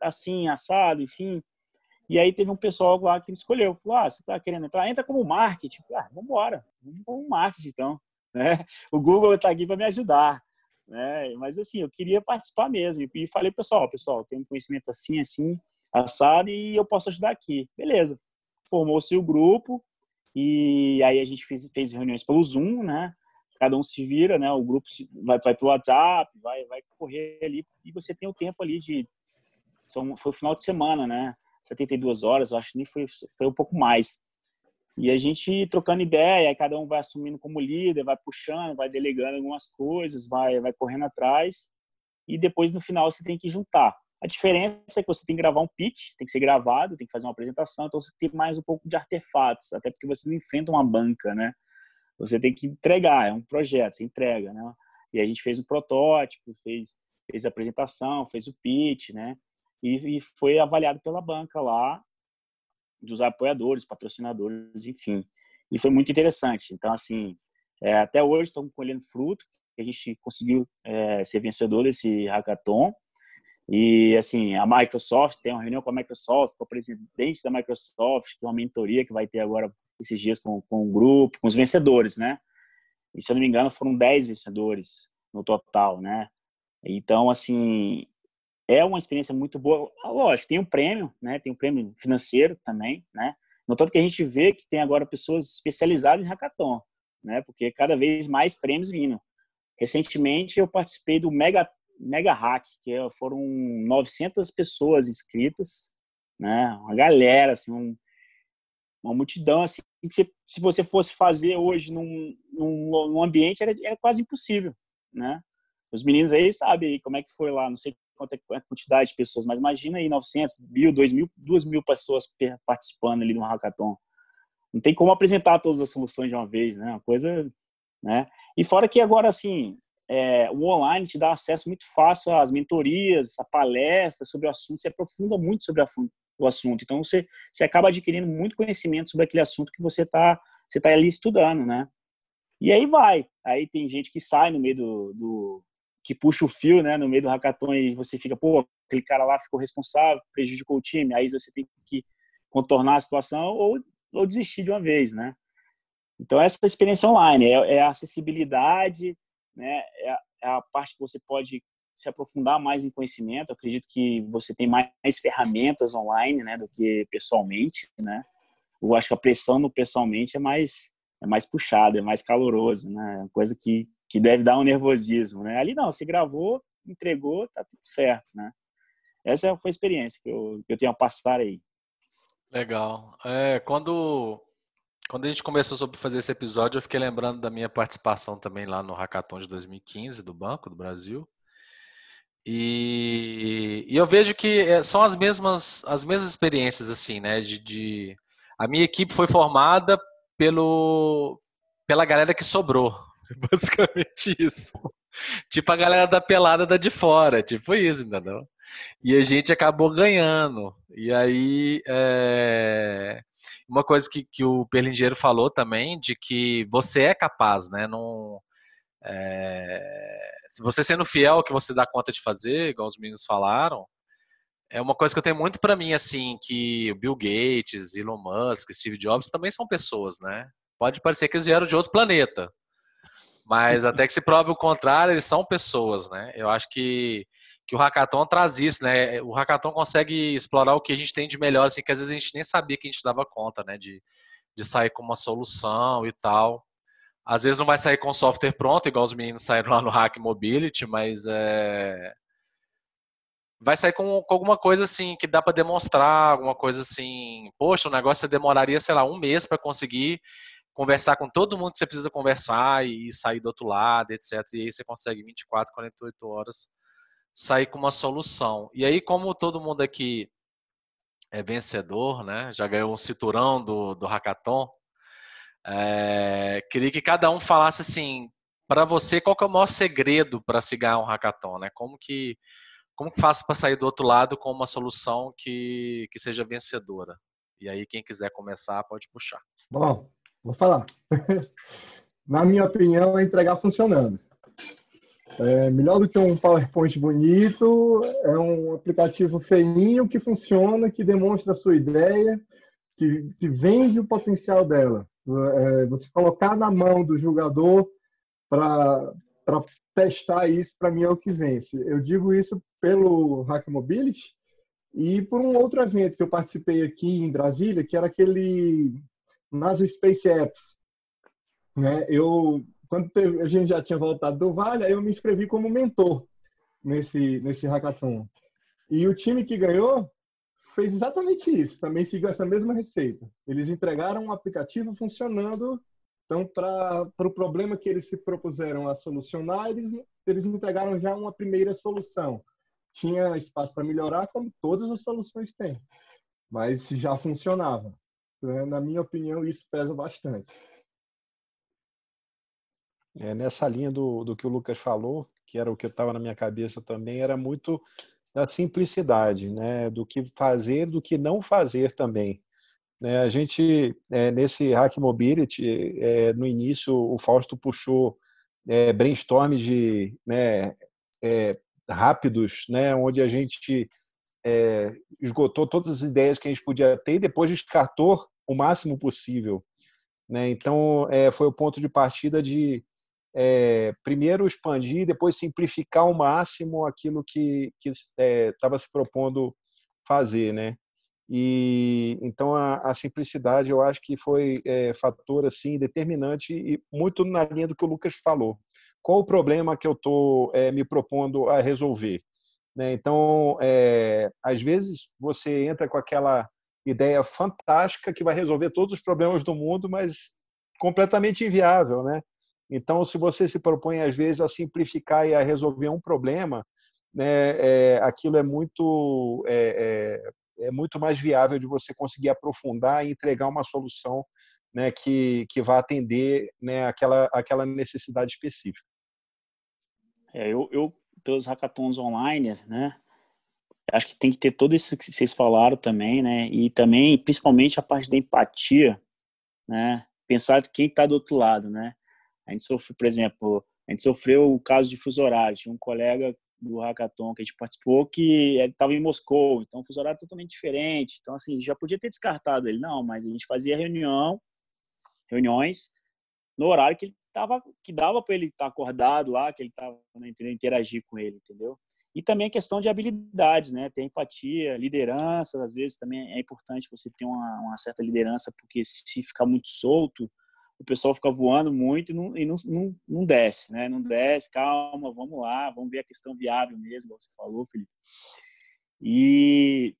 [SPEAKER 5] assim, assado, enfim. E aí teve um pessoal lá que escolheu, falou, ah, você tá querendo entrar? Entra como marketing. Falei, ah, vamos embora, vamos como marketing, então. Né? O Google está aqui para me ajudar. Né? Mas assim, eu queria participar mesmo. E falei, pessoal, pessoal, tenho um conhecimento assim, assim, assado, e eu posso ajudar aqui. Beleza. Formou-se o grupo, e aí a gente fez, fez reuniões pelo Zoom, né? Cada um se vira, né? O grupo vai, vai o WhatsApp, vai, vai correr ali, e você tem o tempo ali de. São, foi o final de semana, né? 72 horas, eu acho que nem foi, foi um pouco mais. E a gente trocando ideia, cada um vai assumindo como líder, vai puxando, vai delegando algumas coisas, vai, vai correndo atrás, e depois no final você tem que juntar. A diferença é que você tem que gravar um pitch, tem que ser gravado, tem que fazer uma apresentação, então você tem mais um pouco de artefatos, até porque você não enfrenta uma banca, né? Você tem que entregar, é um projeto, você entrega, né? E a gente fez um protótipo, fez, fez a apresentação, fez o pitch, né? E, e foi avaliado pela banca lá, dos apoiadores, patrocinadores, enfim. E foi muito interessante. Então, assim, é, até hoje estamos colhendo fruto, a gente conseguiu é, ser vencedor desse hackathon. E, assim, a Microsoft tem uma reunião com a Microsoft, com o presidente da Microsoft, com uma mentoria que vai ter agora esses dias com, com o grupo, com os vencedores, né? E, se eu não me engano, foram 10 vencedores no total, né? Então, assim, é uma experiência muito boa. Lógico, tem um prêmio, né? Tem um prêmio financeiro também, né? No tanto que a gente vê que tem agora pessoas especializadas em hackathon, né? Porque cada vez mais prêmios vindo. Recentemente eu participei do Mega Mega Hack, que é, foram 900 pessoas inscritas, né? Uma galera, assim, um, uma multidão, assim, que se, se você fosse fazer hoje num, num, num ambiente era, era quase impossível, né? Os meninos aí sabem como é que foi lá, não sei quanto é a quantidade de pessoas, mas imagina aí 900, mil, 2 mil, 2 mil pessoas participando ali no hackathon. Não tem como apresentar todas as soluções de uma vez, né? Uma coisa, né? E fora que agora, assim, é, o online te dá acesso muito fácil às mentorias, a palestras sobre o assunto, você aprofunda muito sobre o assunto. Então, você, você acaba adquirindo muito conhecimento sobre aquele assunto que você está você tá ali estudando, né? E aí vai. Aí tem gente que sai no meio do, do que puxa o fio, né, no meio do hackathon e você fica, pô, aquele cara lá ficou responsável, prejudicou o time, aí você tem que contornar a situação ou, ou desistir de uma vez, né? Então, essa experiência online é, é a acessibilidade, né, é a, é a, parte que você pode se aprofundar mais em conhecimento. Eu acredito que você tem mais, ferramentas online, né, do que pessoalmente, né? Eu acho que a pressão no pessoalmente é mais é mais puxada, é mais caloroso, né? É coisa que que deve dar um nervosismo, né? Ali não, você gravou, entregou, tá tudo certo, né? Essa foi a experiência que eu, que eu tenho a passar aí.
[SPEAKER 1] Legal. É, quando, quando a gente começou sobre fazer esse episódio, eu fiquei lembrando da minha participação também lá no Hackathon de 2015 do Banco do Brasil. E, e eu vejo que é, são as mesmas, as mesmas experiências, assim, né? De, de, a minha equipe foi formada pelo, pela galera que sobrou, Basicamente isso. Tipo a galera da pelada da de fora, tipo isso, entendeu? E a gente acabou ganhando. E aí, é... uma coisa que, que o Perlingeiro falou também, de que você é capaz, né? Não, é... Se você sendo fiel ao que você dá conta de fazer, igual os meninos falaram, é uma coisa que eu tenho muito para mim, assim, que Bill Gates, Elon Musk, Steve Jobs também são pessoas, né? Pode parecer que eles vieram de outro planeta, mas até que se prove o contrário, eles são pessoas, né? Eu acho que, que o hackathon traz isso, né? O hackathon consegue explorar o que a gente tem de melhor, assim, que às vezes a gente nem sabia que a gente dava conta, né? De, de sair com uma solução e tal. Às vezes não vai sair com software pronto, igual os meninos saíram lá no Hack Mobility, mas é... vai sair com, com alguma coisa assim que dá para demonstrar, alguma coisa assim. Poxa, o negócio demoraria, sei lá, um mês para conseguir conversar com todo mundo que você precisa conversar e sair do outro lado, etc. E aí você consegue 24, 48 horas sair com uma solução. E aí, como todo mundo aqui é vencedor, né? Já ganhou um cinturão do, do Hackathon. É, queria que cada um falasse assim, para você, qual é o maior segredo para se ganhar um hackathon, né? Como que como faço para sair do outro lado com uma solução que, que seja vencedora? E aí, quem quiser começar, pode puxar.
[SPEAKER 4] Bom, vou falar. Na minha opinião, é entregar funcionando. É melhor do que um PowerPoint bonito, é um aplicativo feinho que funciona, que demonstra a sua ideia, que, que vende o potencial dela. É, você colocar na mão do jogador para testar isso, para mim é o que vence. Eu digo isso pelo Hack Mobility e por um outro evento que eu participei aqui em Brasília, que era aquele nas Space Apps. Né? Eu, quando a gente já tinha voltado do Vale, eu me inscrevi como mentor nesse, nesse hackathon. E o time que ganhou fez exatamente isso, também seguiu essa mesma receita. Eles entregaram um aplicativo funcionando então, para o pro problema que eles se propuseram a solucionar, eles, eles entregaram já uma primeira solução. Tinha espaço para melhorar, como todas as soluções têm, mas já funcionava. Né? Na minha opinião, isso pesa bastante.
[SPEAKER 2] É, nessa linha do, do que o Lucas falou, que era o que estava na minha cabeça também, era muito da simplicidade, né? do que fazer, do que não fazer também. Né, a gente, é, nesse Hack Mobility, é, no início, o Fausto puxou é, de né, é, rápidos, né, onde a gente é, esgotou todas as ideias que a gente podia ter e depois descartou o máximo possível. Né? Então, é, foi o ponto de partida de primeiro expandir, depois simplificar ao máximo aquilo que estava se propondo fazer. Né? E então a, a, simplicidade eu acho que foi é, fator assim determinante e muito na linha do que o Lucas falou. Qual o problema que eu estou é, me propondo a resolver? Né? Então, é, às vezes você entra com aquela ideia fantástica que vai resolver todos os problemas do mundo, mas completamente inviável, né? Então, se você se propõe às vezes a simplificar e a resolver um problema, né, é, aquilo é muito é, é, é muito mais viável de você conseguir aprofundar e entregar uma solução né, que, que vá atender né, aquela, aquela necessidade específica.
[SPEAKER 5] É, eu, eu, pelos hackathons online, né, acho que tem que ter tudo isso que vocês falaram também, né, e também, principalmente, a parte da empatia, né, pensar quem está do outro lado, né. A gente sofreu, por exemplo, a gente sofreu o caso de fuso horário, tinha um colega do hackathon que a gente participou que estava em Moscou, então o fuso horário é totalmente diferente. Então, assim, já podia ter descartado ele, não, mas a gente fazia reunião, reuniões no horário que ele tava, que dava para ele estar tá acordado lá, que ele estava né, interagir com ele, entendeu? E também a questão de habilidades, né? Ter empatia, liderança, às vezes também é importante você ter uma, uma certa liderança, porque se ficar muito solto, o pessoal fica voando muito e não, e não, não, não, desce, né? Não desce, calma, vamos lá, vamos ver a questão viável mesmo, como você falou, Felipe. E,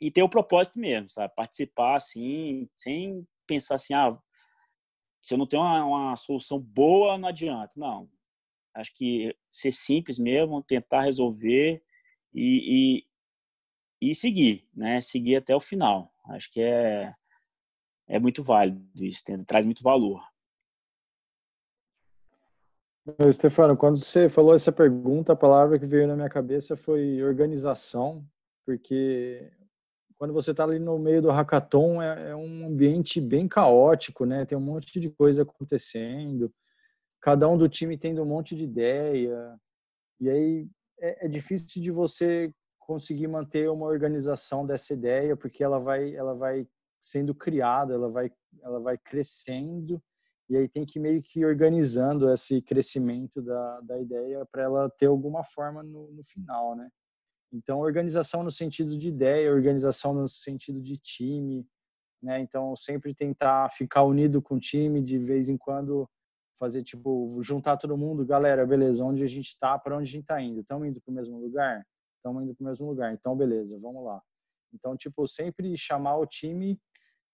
[SPEAKER 5] e ter o propósito mesmo, sabe? Participar assim, sem pensar assim, ah, se eu não tenho uma, uma solução boa, não adianta. Não. Acho que ser simples mesmo, tentar resolver e, e, e seguir, né? Seguir até o final. Acho que é é muito válido, isso tem, traz muito valor.
[SPEAKER 3] Stefano, quando você falou essa pergunta, a palavra que veio na minha cabeça foi organização, porque quando você está ali no meio do hackathon é, é, um ambiente bem caótico, né? Tem um monte de coisa acontecendo, cada um do time tendo um monte de ideia, e aí é, é difícil de você conseguir manter uma organização dessa ideia, porque ela vai, ela vai sendo criada, ela vai, ela vai crescendo e aí tem que meio que ir organizando esse crescimento da, da ideia para ela ter alguma forma no, no final, né? Então, organização no sentido de ideia, organização no sentido de time, né? Então, sempre tentar ficar unido com o time, de vez em quando fazer tipo juntar todo mundo, galera, beleza, onde a gente está, para onde a gente está indo? Estamos indo para o mesmo lugar? Estamos indo para o mesmo lugar. Então, beleza, vamos lá. Então, tipo, sempre chamar o time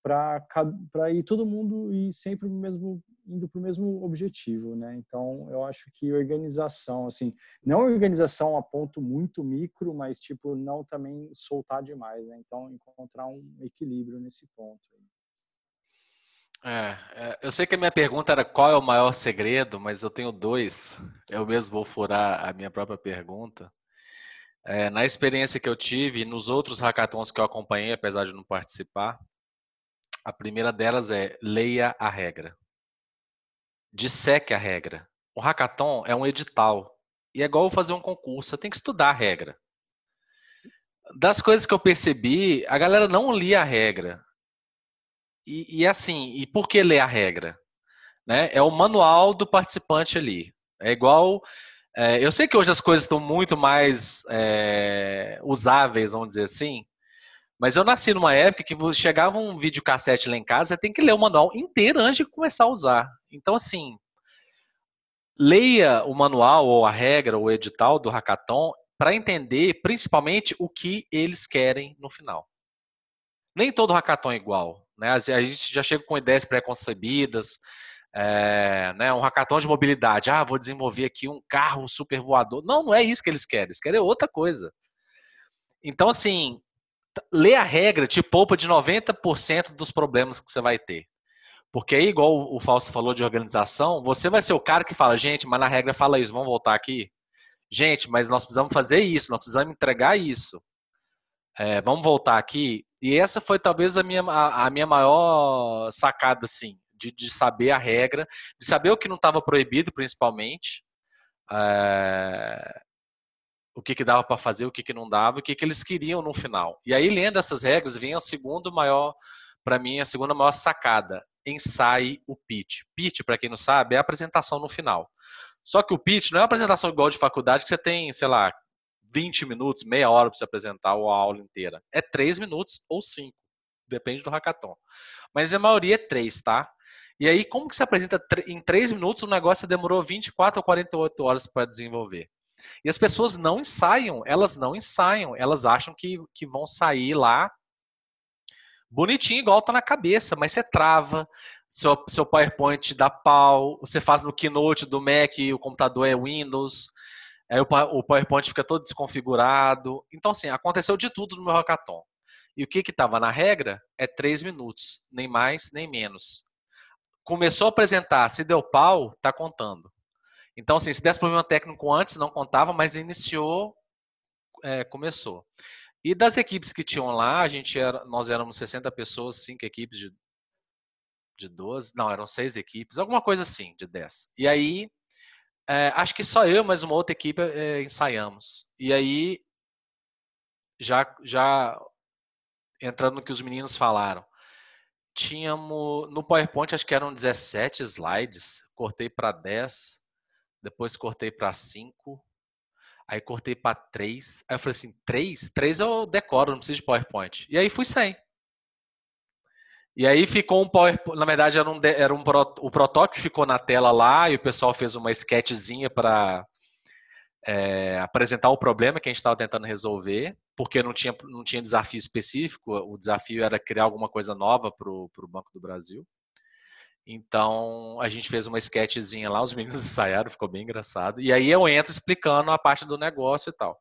[SPEAKER 3] para ir todo mundo e sempre mesmo indo para o mesmo objetivo, né? Então eu acho que organização, assim, não organização a ponto muito micro, mas tipo não também soltar demais, né? Então encontrar um equilíbrio nesse ponto.
[SPEAKER 1] É, é, eu sei que a minha pergunta era qual é o maior segredo, mas eu tenho dois. Eu mesmo vou furar a minha própria pergunta. É, na experiência que eu tive nos outros hackathons que eu acompanhei, apesar de não participar, a primeira delas é leia a regra. Disseque a regra. O hackathon é um edital. E é igual fazer um concurso, você tem que estudar a regra. Das coisas que eu percebi, a galera não lia a regra. E, e assim, e por que ler a regra? Né? É o manual do participante ali. É igual. É, eu sei que hoje as coisas estão muito mais é, usáveis, vamos dizer assim, mas eu nasci numa época que chegava um videocassete lá em casa, você tem que ler o manual inteiro antes de começar a usar. Então, assim, leia o manual ou a regra ou o edital do hackathon para entender principalmente o que eles querem no final. Nem todo hackathon é igual. Né? A gente já chega com ideias pré-concebidas. É, né, um hackathon de mobilidade. Ah, vou desenvolver aqui um carro super voador. Não, não é isso que eles querem. Eles querem outra coisa. Então, assim, ler a regra te poupa de 90% dos problemas que você vai ter. Porque aí, igual o Fausto falou de organização, você vai ser o cara que fala, gente, mas na regra fala isso, vamos voltar aqui? Gente, mas nós precisamos fazer isso, nós precisamos entregar isso. É, vamos voltar aqui. E essa foi talvez a minha, a, a minha maior sacada, assim, de, de, saber a regra, de saber o que não estava proibido, principalmente. É, o que, que dava para fazer, o que, que não dava, o que, que eles queriam no final. E aí, lendo essas regras, vem a segundo maior, para mim, a segunda maior sacada. Ensaie o pitch. Pitch, para quem não sabe, é a apresentação no final. Só que o pitch não é uma apresentação igual de faculdade que você tem, sei lá, 20 minutos, meia hora para se apresentar ou a aula inteira. É 3 minutos ou 5. Depende do hackathon. Mas a maioria é 3, tá? E aí, como que se apresenta em 3 minutos um negócio que demorou 24 ou 48 horas para desenvolver? E as pessoas não ensaiam, elas não ensaiam, elas acham que, que vão sair lá bonitinho, igual tá na cabeça, mas você trava, seu, seu PowerPoint dá pau, você faz no Keynote do Mac e o computador é Windows, aí o, o PowerPoint fica todo desconfigurado. Então, assim, aconteceu de tudo no meu hackathon. E o que estava na regra? É três minutos, nem mais, nem menos. Começou a apresentar, se deu pau, tá contando. Então, assim, se desse problema técnico antes, não contava, mas iniciou, é, começou. E das equipes que tinham lá, a gente era, nós éramos 60 pessoas, cinco equipes de, de 12, não, eram seis equipes, alguma coisa assim, de 10. E aí, é, acho que só eu, mas uma outra equipe é, ensaiamos. E aí, já, já entrando no que os meninos falaram, tínhamos no PowerPoint, acho que eram 17 slides, cortei para 10 depois cortei para 5, aí cortei para 3. Aí eu falei assim: 3? 3 eu decoro, não preciso de PowerPoint. E aí fui sem. E aí ficou um PowerPoint, na verdade era um, era um o protótipo ficou na tela lá e o pessoal fez uma sketchzinha para é, apresentar o problema que a gente estava tentando resolver, porque não tinha, não tinha desafio específico, o desafio era criar alguma coisa nova para o Banco do Brasil. Então a gente fez uma sketchzinha lá, os meninos ensaiaram, ficou bem engraçado. E aí eu entro explicando a parte do negócio e tal.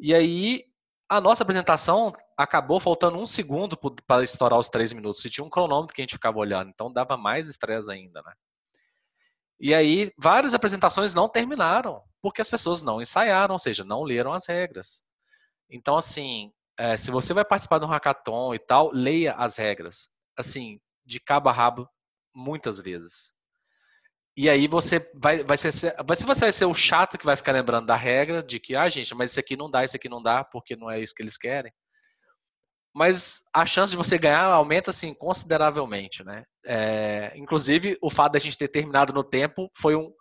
[SPEAKER 1] E aí a nossa apresentação acabou faltando um segundo para estourar os três minutos. Se tinha um cronômetro que a gente ficava olhando, então dava mais estresse ainda, né? E aí várias apresentações não terminaram porque as pessoas não ensaiaram, ou seja, não leram as regras. Então assim, é, se você vai participar de um hackathon e tal, leia as regras. Assim, de cabo a rabo, muitas vezes. E aí você vai, vai ser, você vai ser o chato que vai ficar lembrando da regra de que, ah, gente, mas isso aqui não dá, isso aqui não dá, porque não é isso que eles querem. Mas a chance de você ganhar aumenta assim consideravelmente, né? É, inclusive o fato da gente ter terminado no tempo foi um,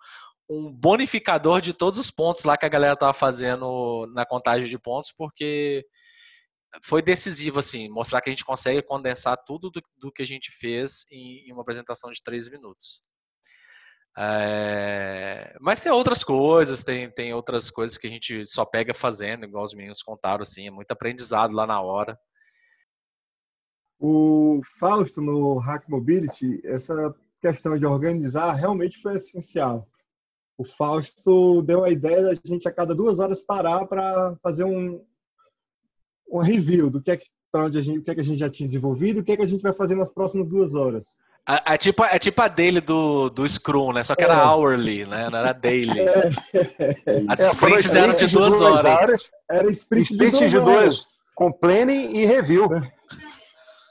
[SPEAKER 1] um bonificador de todos os pontos lá que a galera tava fazendo na contagem de pontos, porque foi decisivo, assim, mostrar que a gente consegue condensar tudo do, do que a gente fez em, em, uma apresentação de três minutos. É, mas tem outras coisas, tem, tem outras coisas que a gente só pega fazendo, igual os meninos contaram, assim, é muito aprendizado lá na hora.
[SPEAKER 4] O Fausto, no Hack Mobility, essa questão de organizar realmente foi essencial. O Fausto deu a ideia da gente a cada duas horas parar para fazer um, um review do que é que, para onde a gente, o que é que a gente já tinha desenvolvido, o que é que a gente vai fazer nas próximas duas horas.
[SPEAKER 1] É, é, tipo, é tipo a daily do, do Scrum, né? Só que era é. hourly, né? Não era daily. É. As sprints eram de duas, horas. horas.
[SPEAKER 2] Era sprint, sprint de, duas, com planning e review.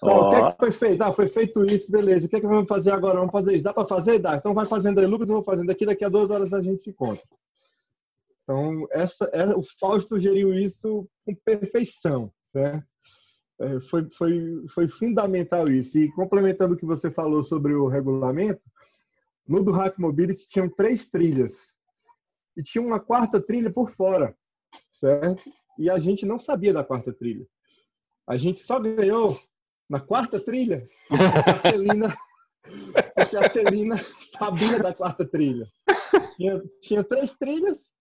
[SPEAKER 4] Então, oh. o que, é que foi feito? Ah, foi feito isso, beleza. O que é que vamos fazer agora? Vamos fazer isso. Dá para fazer? Dá. Então vai fazendo aí, Lucas, eu vou fazendo aqui. Daqui a duas horas a gente se encontra. Então, essa, essa, o Fausto geriu isso com perfeição, certo? É, foi, foi, foi fundamental isso. E complementando o que você falou sobre o regulamento, no do Hack Mobility tinham três trilhas. E tinha uma quarta trilha por fora, certo? E a gente não sabia da quarta trilha. A gente só ganhou na quarta trilha a Celina, porque a Celina sabia da quarta trilha. Tinha, tinha três trilhas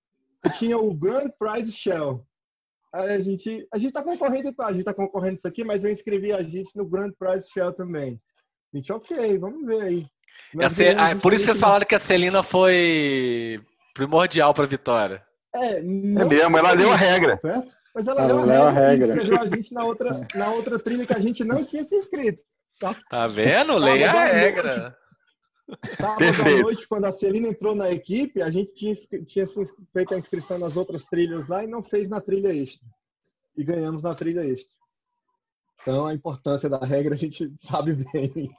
[SPEAKER 4] tinha o Grand Prize Shell a gente a gente tá concorrendo a gente tá concorrendo isso aqui, mas eu inscrevi a gente no Grand Prize Shell também. A gente, ok, vamos ver aí.
[SPEAKER 1] Ah, por isso vocês falaram que a Celina foi primordial para a vitória.
[SPEAKER 2] É, é mesmo, ela leu a regra.
[SPEAKER 4] Certo? Mas ela, ela leu a regra. Inscreveu a gente na outra, na outra trilha que a gente não tinha se inscrito. Tá,
[SPEAKER 1] tá vendo? Leia a regra.
[SPEAKER 4] Sábado à noite, quando a Celina entrou na equipe, a gente tinha, tinha feito a inscrição nas outras trilhas lá e não fez na trilha extra. E ganhamos na trilha extra. Então, a importância da regra a gente sabe bem.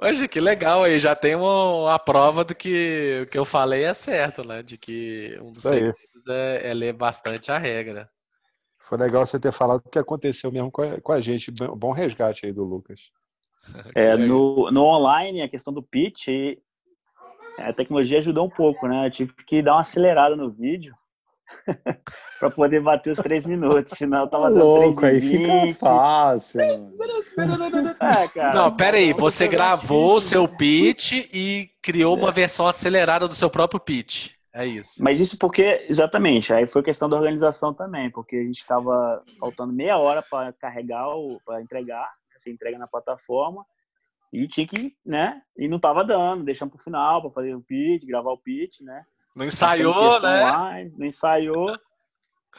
[SPEAKER 1] Hoje, que legal aí, já tem uma, a prova do que o que eu falei é certo, né? De que um dos segredos é, é, ler bastante a regra.
[SPEAKER 2] Foi legal você ter falado o que aconteceu mesmo com a, com a gente. Bom resgate aí do Lucas.
[SPEAKER 5] É, no, no online, a questão do pitch, a tecnologia ajudou um pouco, né? Eu tive que dar uma acelerada no vídeo para poder bater os três minutos, senão eu tava dando louco, aí fica
[SPEAKER 3] fácil.
[SPEAKER 1] é, cara, não, pera aí, você gravou o seu pitch e criou uma versão acelerada do seu próprio pitch. É isso.
[SPEAKER 5] Mas isso porque, exatamente, aí foi questão da organização também, porque a gente estava faltando meia hora para carregar, para entregar, você entrega na plataforma e tinha que, né? E não tava dando, deixamos pro final para fazer o pitch, gravar o pitch, né?
[SPEAKER 1] Não ensaiou, né?
[SPEAKER 5] Online, não ensaiou.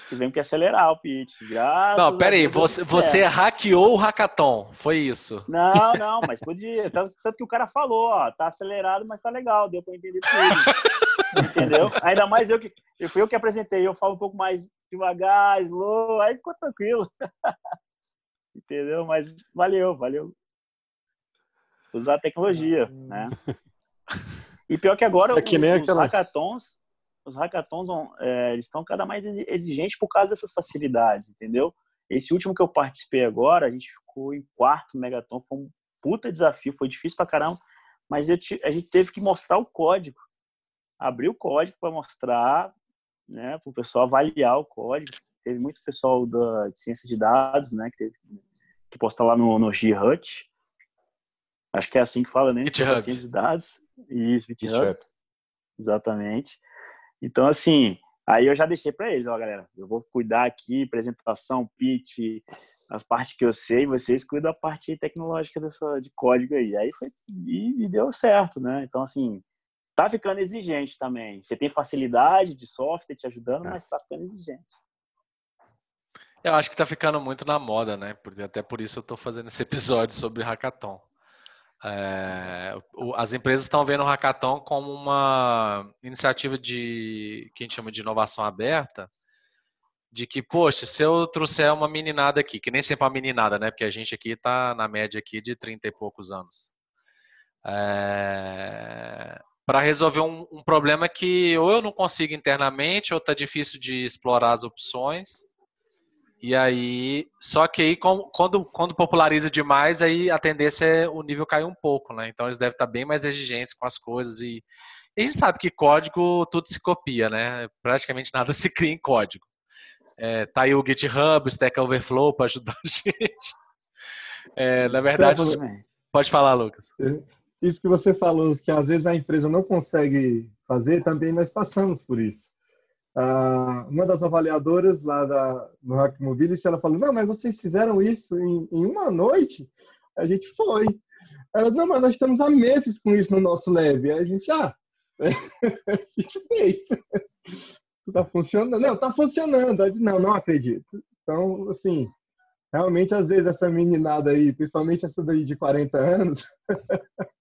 [SPEAKER 5] Tivemos que acelerar o pitch. Graças
[SPEAKER 1] não, pera aí, você, você hackeou o hackathon, foi isso?
[SPEAKER 5] Não, não, mas podia. Tanto, tanto, que o cara falou, ó, tá acelerado, mas tá legal, deu para entender tudo. Entendeu? Ainda mais eu que eu fui eu que apresentei, eu falo um pouco mais devagar, slow, aí ficou tranquilo. Entendeu? Mas valeu, valeu. Usar a tecnologia, né? E pior que agora, é que nem os, aquela... hackathons, os hackathons é, eles estão cada mais exigentes por causa dessas facilidades, entendeu? Esse último que eu participei agora, a gente ficou em quarto megaton, foi um puta desafio, foi difícil pra caramba, mas eu, a gente teve que mostrar o código, abrir o código para mostrar, né, para o pessoal avaliar o código. Teve muito pessoal da, de ciência de dados, né, que teve que postar lá no, no GitHub. Acho que é assim que fala, né?
[SPEAKER 1] GitHub.
[SPEAKER 5] Ciência de dados. Isso, GitHub. Exatamente. Então, assim, aí eu já deixei para eles, ó, galera, eu vou cuidar aqui, apresentação, pitch, as partes que eu sei, vocês cuidam da parte tecnológica dessa, de código aí. Aí foi, e, e deu certo, né? Então, assim, tá ficando exigente também. Você tem facilidade de software te ajudando, é. mas tá ficando exigente.
[SPEAKER 1] Eu acho que tá ficando muito na moda, né? Até por isso eu tô fazendo esse episódio sobre hackathon. É, as empresas estão vendo o hackathon como uma iniciativa de que a gente chama de inovação aberta, de que, poxa, se eu trouxer uma meninada aqui, que nem sempre é uma meninada, né? Porque a gente aqui está na média aqui de 30 e poucos anos. É, para resolver um, um, problema que ou eu não consigo internamente, ou está difícil de explorar as opções, e aí, só que aí quando, quando populariza demais, aí a tendência é o nível cair um pouco, né? Então eles devem estar bem mais exigentes com as coisas e, e a gente sabe que código tudo se copia, né? Praticamente nada se cria em código. É, tá aí o GitHub, o Stack Overflow para ajudar a gente. É, na verdade, pode falar, Lucas.
[SPEAKER 4] É, isso que você falou, que às vezes a empresa não consegue fazer, também nós passamos por isso. Uh, uma das avaliadoras lá da, no Hack Mobility, ela falou, não, mas vocês fizeram isso em, em uma noite? A gente foi. Ela, não, mas nós estamos há meses com isso no nosso lab. Aí a gente, ah, a gente fez. Tá funcionando? Não, tá funcionando. Disse, não, não acredito. Então, assim, realmente, às vezes, essa meninada aí, principalmente essa daí de 40 anos,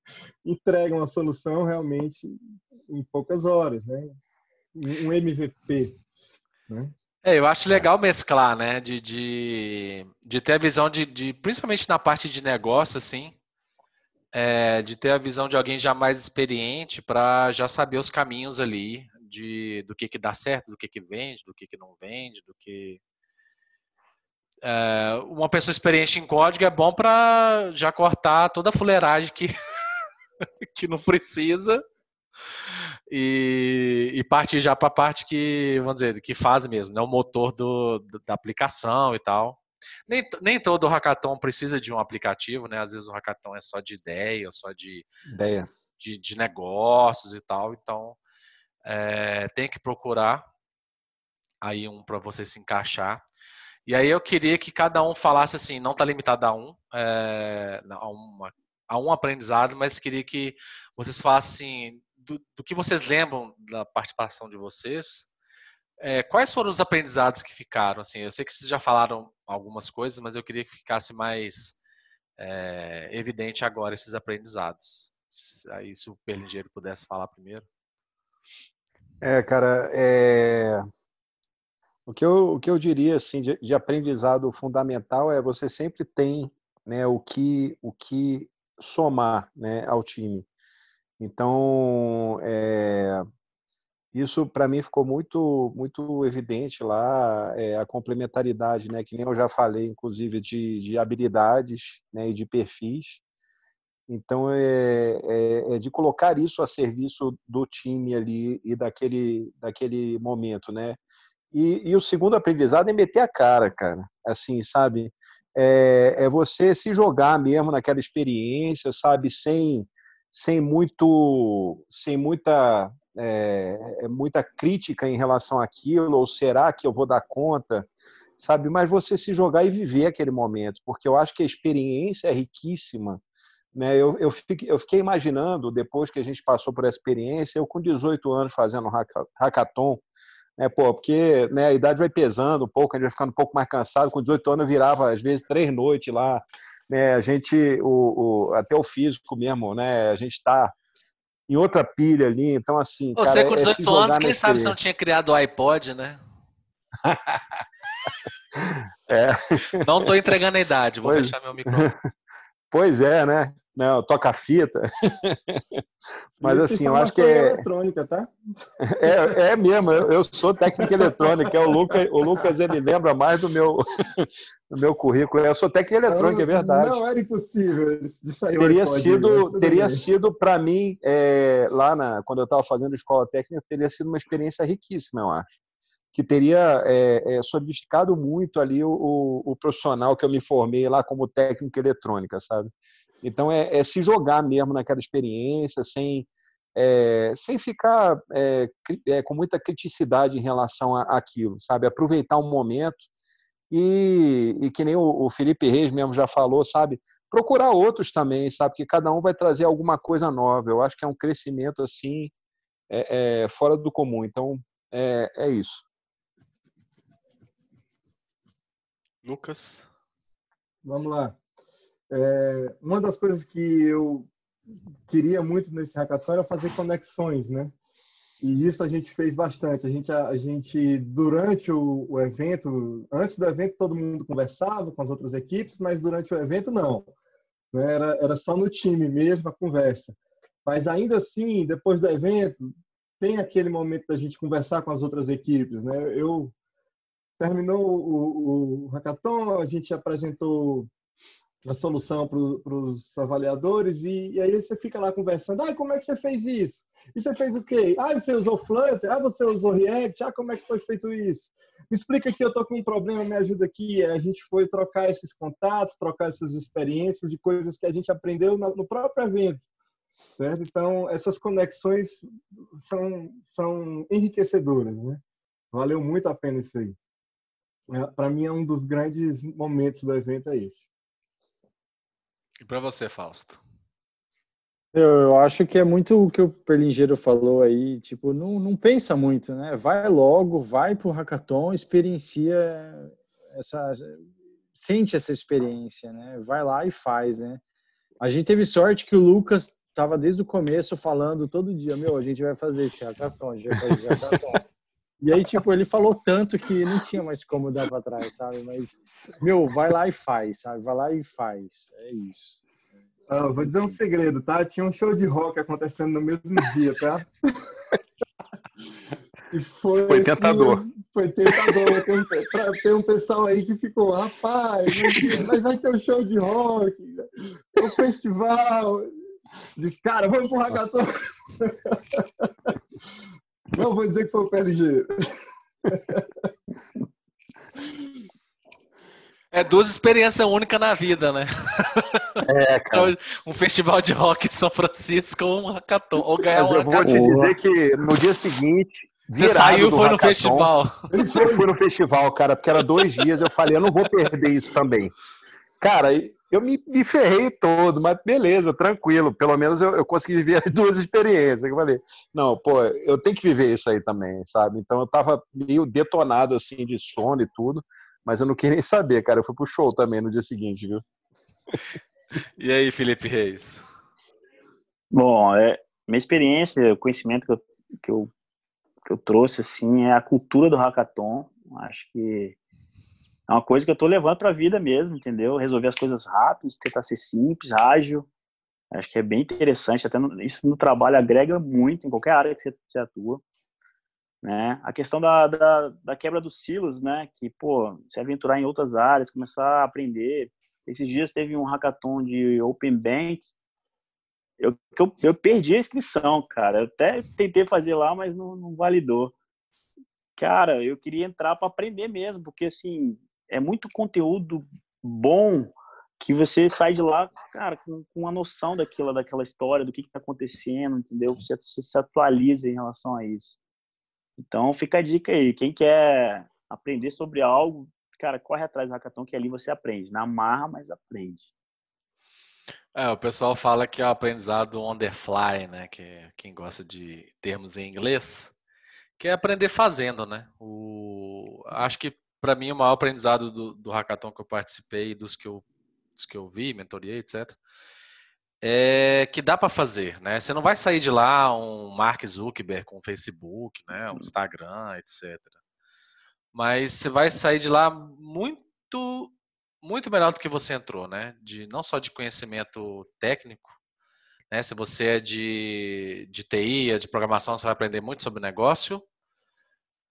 [SPEAKER 4] entrega uma solução realmente em poucas horas, né? Um MVP, né?
[SPEAKER 1] É, eu acho legal mesclar, né? De, de, de ter a visão de, de, principalmente na parte de negócio, assim, é, de ter a visão de alguém já mais experiente para já saber os caminhos ali de do que que dá certo, do que que vende, do que que não vende, do que é, uma pessoa experiente em código é bom para já cortar toda a fuleiragem que que não precisa e, e partir já para a parte que, vamos dizer, que faz mesmo, né? o motor do, da aplicação e tal. Nem, nem todo hackathon precisa de um aplicativo, né? Às vezes o hackathon é só de ideia, só de,
[SPEAKER 2] ideia.
[SPEAKER 1] de, de negócios e tal. Então, é, tem que procurar aí um para você se encaixar. E aí eu queria que cada um falasse assim, não está limitado a um, é, a, uma, a um aprendizado, mas queria que vocês falassem assim, do, do que vocês lembram da participação de vocês. É, quais foram os aprendizados que ficaram? Assim, eu sei que vocês já falaram algumas coisas, mas eu queria que ficasse mais é, evidente agora esses aprendizados. Aí, se o Perlingeiro pudesse falar primeiro.
[SPEAKER 2] É, cara, é... O, que eu, o que eu diria assim, de, de aprendizado fundamental é você sempre tem né, o, que, o que somar né, ao time. Então, é, isso para mim ficou muito muito evidente lá, é, a complementaridade, né, que nem eu já falei, inclusive, de, de habilidades né, e de perfis. Então, é, é, é, de colocar isso a serviço do time ali e daquele, daquele momento, né? E, e o segundo aprendizado é meter a cara, cara. Assim, sabe? É, é você se jogar mesmo naquela experiência, sabe? Sem sem muito sem muita é, muita crítica em relação àquilo ou será que eu vou dar conta sabe mas você se jogar e viver aquele momento porque eu acho que a experiência é riquíssima né eu, eu, fiquei, eu fiquei imaginando depois que a gente passou por essa experiência eu com 18 anos fazendo hackathon né, pô, porque né, a idade vai pesando um pouco, a gente vai ficando um pouco mais cansado. Com 18 anos eu virava, às vezes, três noites lá né, a gente, o, o, até o físico mesmo, né, a gente está em outra pilha ali, então assim.
[SPEAKER 1] Você cara, com 18 é anos, quem sabe você não tinha criado o iPod, né? é. Não estou entregando a idade, vou pois, fechar meu microfone.
[SPEAKER 2] Pois é, né? Não, toca fita. Mas assim, eu acho que é.
[SPEAKER 4] eletrônica, tá?
[SPEAKER 2] É, é mesmo, eu, eu sou técnico eletrônica. O Lucas, o Lucas ele lembra mais do meu, do meu currículo. Eu sou técnico eletrônica, é verdade.
[SPEAKER 4] Não era impossível de sair
[SPEAKER 2] Teria sido, teria sido para mim, é, lá na, quando eu estava fazendo escola técnica, teria sido uma experiência riquíssima, eu acho. Que teria é, é, solidificado muito ali o, o, o profissional que eu me formei lá como técnico eletrônica, sabe? Então, é, é se jogar mesmo naquela experiência, sem, é, sem ficar é, é, com muita criticidade em relação àquilo, sabe? Aproveitar um momento e, e que nem o, o, Felipe Reis mesmo já falou, sabe? Procurar outros também, sabe? Que cada um vai trazer alguma coisa nova. Eu acho que é um crescimento assim é, é, fora do comum. Então, é, é isso.
[SPEAKER 1] Lucas.
[SPEAKER 4] Vamos lá. É, uma das coisas que eu queria muito nesse hackathon era fazer conexões, né? E isso a gente fez bastante. A gente, a, gente durante o, o, evento, antes do evento todo mundo conversava com as outras equipes, mas durante o evento não. Né? Era, era só no time mesmo a conversa. Mas ainda assim, depois do evento, tem aquele momento da gente conversar com as outras equipes, né? Eu terminou o, o hackathon, a gente apresentou a solução para os avaliadores e, e, aí você fica lá conversando, ah, como é que você fez isso? E você fez o quê? Ah, você usou Flutter? Ah, você usou React? Ah, como é que foi feito isso? Me explica que eu tô com um problema, me ajuda aqui. A gente foi trocar esses contatos, trocar essas experiências de coisas que a gente aprendeu no próprio evento. Certo? Então, essas conexões são, são enriquecedoras, né? Valeu muito a pena isso aí. É, Para mim, é um dos grandes momentos do evento é esse.
[SPEAKER 1] E para você, Fausto?
[SPEAKER 3] Eu, eu, acho que é muito o que o Perlingeiro falou aí, tipo, não, não pensa muito, né? Vai logo, vai pro hackathon, experiencia essa sente essa experiência, né? Vai lá e faz, né? A gente teve sorte que o Lucas estava desde o começo falando todo dia, meu, a gente vai fazer esse hackathon, a gente vai fazer esse hackathon. E aí, tipo, ele falou tanto que não tinha mais como dar para trás, sabe? Mas, meu, vai lá e faz, sabe? Vai lá e faz. É isso.
[SPEAKER 4] Ah, vou dizer um segredo, tá? Tinha um show de rock acontecendo no mesmo dia, tá?
[SPEAKER 2] E foi, foi tentador. Assim,
[SPEAKER 4] foi tentador. Tem, tem, um pessoal aí que ficou, rapaz, mas vai ter um show de rock, um festival. Diz, cara, vamos pro hackathon. Não vou dizer que foi o PLG.
[SPEAKER 1] É duas experiências únicas na vida, né? É, cara. um festival de rock em São Francisco ou um hackathon. Ou ganhar
[SPEAKER 2] Mas
[SPEAKER 1] um
[SPEAKER 2] eu vou te dizer que no dia seguinte.
[SPEAKER 1] Você saiu e foi no festival.
[SPEAKER 2] Eu fui no festival, cara, porque era dois dias. Eu falei, eu não vou perder isso também. Cara, eu me, me ferrei todo, mas beleza, tranquilo. Pelo menos eu, eu consegui viver as duas experiências. Eu falei, não, pô, eu tenho que viver isso aí também, sabe? Então eu tava meio detonado, assim, de sono e tudo, mas eu não queria nem saber, cara. Eu fui pro show também no dia seguinte, viu?
[SPEAKER 1] E aí, Felipe Reis?
[SPEAKER 5] Bom, é, minha experiência, o conhecimento que eu, que eu, que eu trouxe, assim, é a cultura do hackathon. Acho que é uma coisa que eu estou levando para a vida mesmo, entendeu? Resolver as coisas rápido, tentar ser simples, ágil. Acho que é bem interessante. Até no, isso no trabalho agrega muito em qualquer área que você, você atua. Né? A questão da, da, da, quebra dos silos, né? Que, pô, se aventurar em outras áreas, começar a aprender. Esses dias teve um hackathon de Open Bank. Eu, eu, eu perdi a inscrição, cara. Eu até tentei fazer lá, mas não, não validou. Cara, eu queria entrar para aprender mesmo, porque, assim, é muito conteúdo bom que você sai de lá, cara, com, com uma noção daquilo, daquela história, do que está acontecendo, entendeu? Você, você se atualiza em relação a isso. Então, fica a dica aí. Quem quer aprender sobre algo, cara, corre atrás do hackathon, que ali você aprende. Na marra, mas aprende.
[SPEAKER 1] É, o pessoal fala que é o aprendizado on the fly, né? Que quem gosta de termos em inglês, que é aprender fazendo, né? O, acho que para mim, o maior aprendizado do, do hackathon que eu participei, dos que eu, dos que eu vi, mentoriei, etc., é que dá para fazer, né? Você não vai sair de lá um Mark Zuckerberg com Facebook, né? Um Instagram, etc. Mas você vai sair de lá muito, muito melhor do que você entrou, né? De não só de conhecimento técnico, né? Se você é de, de TI, é de programação, você vai aprender muito sobre negócio,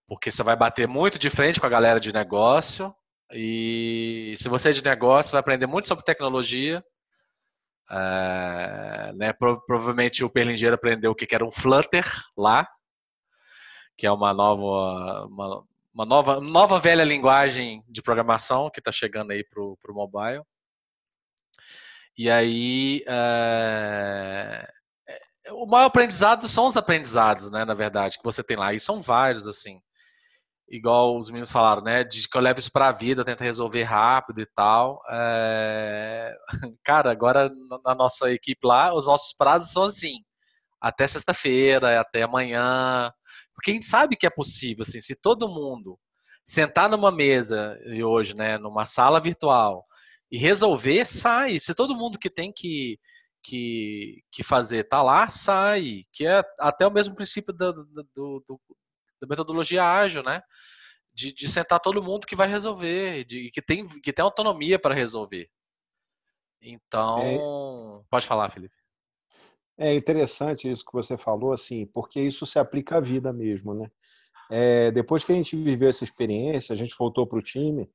[SPEAKER 1] porque você vai bater muito de frente com a galera de negócio. E se você é de negócio, vai aprender muito sobre tecnologia. É, né, provavelmente o Perlingeiro aprendeu o que era um Flutter lá, que é uma nova, uma, uma nova, nova velha linguagem de programação que está chegando aí para o mobile. E aí, é, o maior aprendizado são os aprendizados, né, na verdade, que você tem lá. E são vários, assim igual os meninos falaram, né? De que eu levo isso para a vida, tento resolver rápido e tal. É... Cara, agora na nossa equipe lá, os nossos prazos são assim: até sexta-feira, até amanhã. Porque a gente sabe que é possível, assim, se todo mundo sentar numa mesa e hoje, né, numa sala virtual e resolver, sai. Se todo mundo que tem que que, que fazer tá lá, sai. Que é até o mesmo princípio do, do, do, metodologia ágil, né? De, de sentar todo mundo que vai resolver, de, que, tem, que tem autonomia para resolver. Então, é, pode falar, Felipe.
[SPEAKER 2] É interessante isso que você falou, assim, porque isso se aplica à vida mesmo, né? É, depois que a gente viveu essa experiência, a gente voltou para o time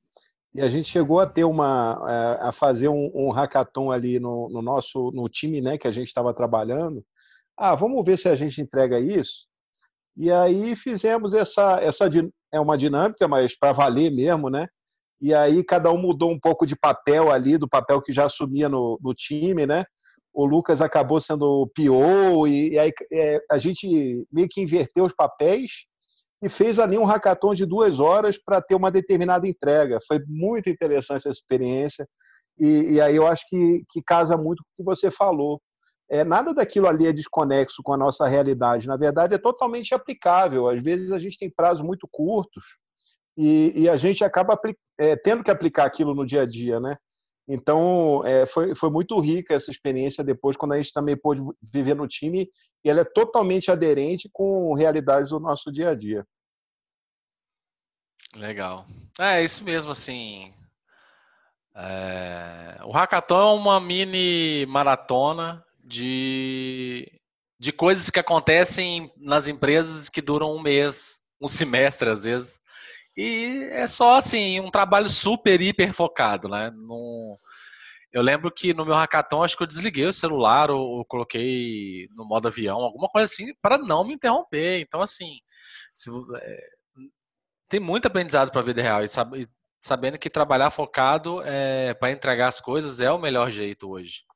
[SPEAKER 2] e a gente chegou a ter uma, é, a fazer um, um hackathon ali no, no nosso, no time, né, que a gente estava trabalhando. Ah, vamos ver se a gente entrega isso. E aí fizemos essa, essa é uma dinâmica, mas para valer mesmo, né? E aí cada um mudou um pouco de papel ali, do papel que já assumia no, no time, né? O Lucas acabou sendo o PO, e, e aí é, a gente meio que inverteu os papéis e fez ali um hackathon de duas horas para ter uma determinada entrega. Foi muito interessante essa experiência. E, e aí eu acho que, que casa muito com o que você falou é, nada daquilo ali é desconexo com a nossa realidade. Na verdade, é totalmente aplicável. Às vezes a gente tem prazos muito curtos e, e a gente acaba é, tendo que aplicar aquilo no dia a dia, né? Então, é, foi, foi muito rica essa experiência depois, quando a gente também pôde viver no time, e ela é totalmente aderente com realidades do nosso dia a dia.
[SPEAKER 1] Legal. É, isso mesmo, assim. É... O Hackathon é uma mini maratona de, de coisas que acontecem nas empresas que duram um mês, um semestre às vezes. E é só assim, um trabalho super, hiper focado, né? No... Eu lembro que no meu hackathon, acho que eu desliguei o celular ou, ou coloquei no modo avião, alguma coisa assim, para não me interromper. Então, assim, se, é, tem muito aprendizado para a vida real. E sabe, sabendo que trabalhar focado é, para entregar as coisas é o melhor jeito hoje.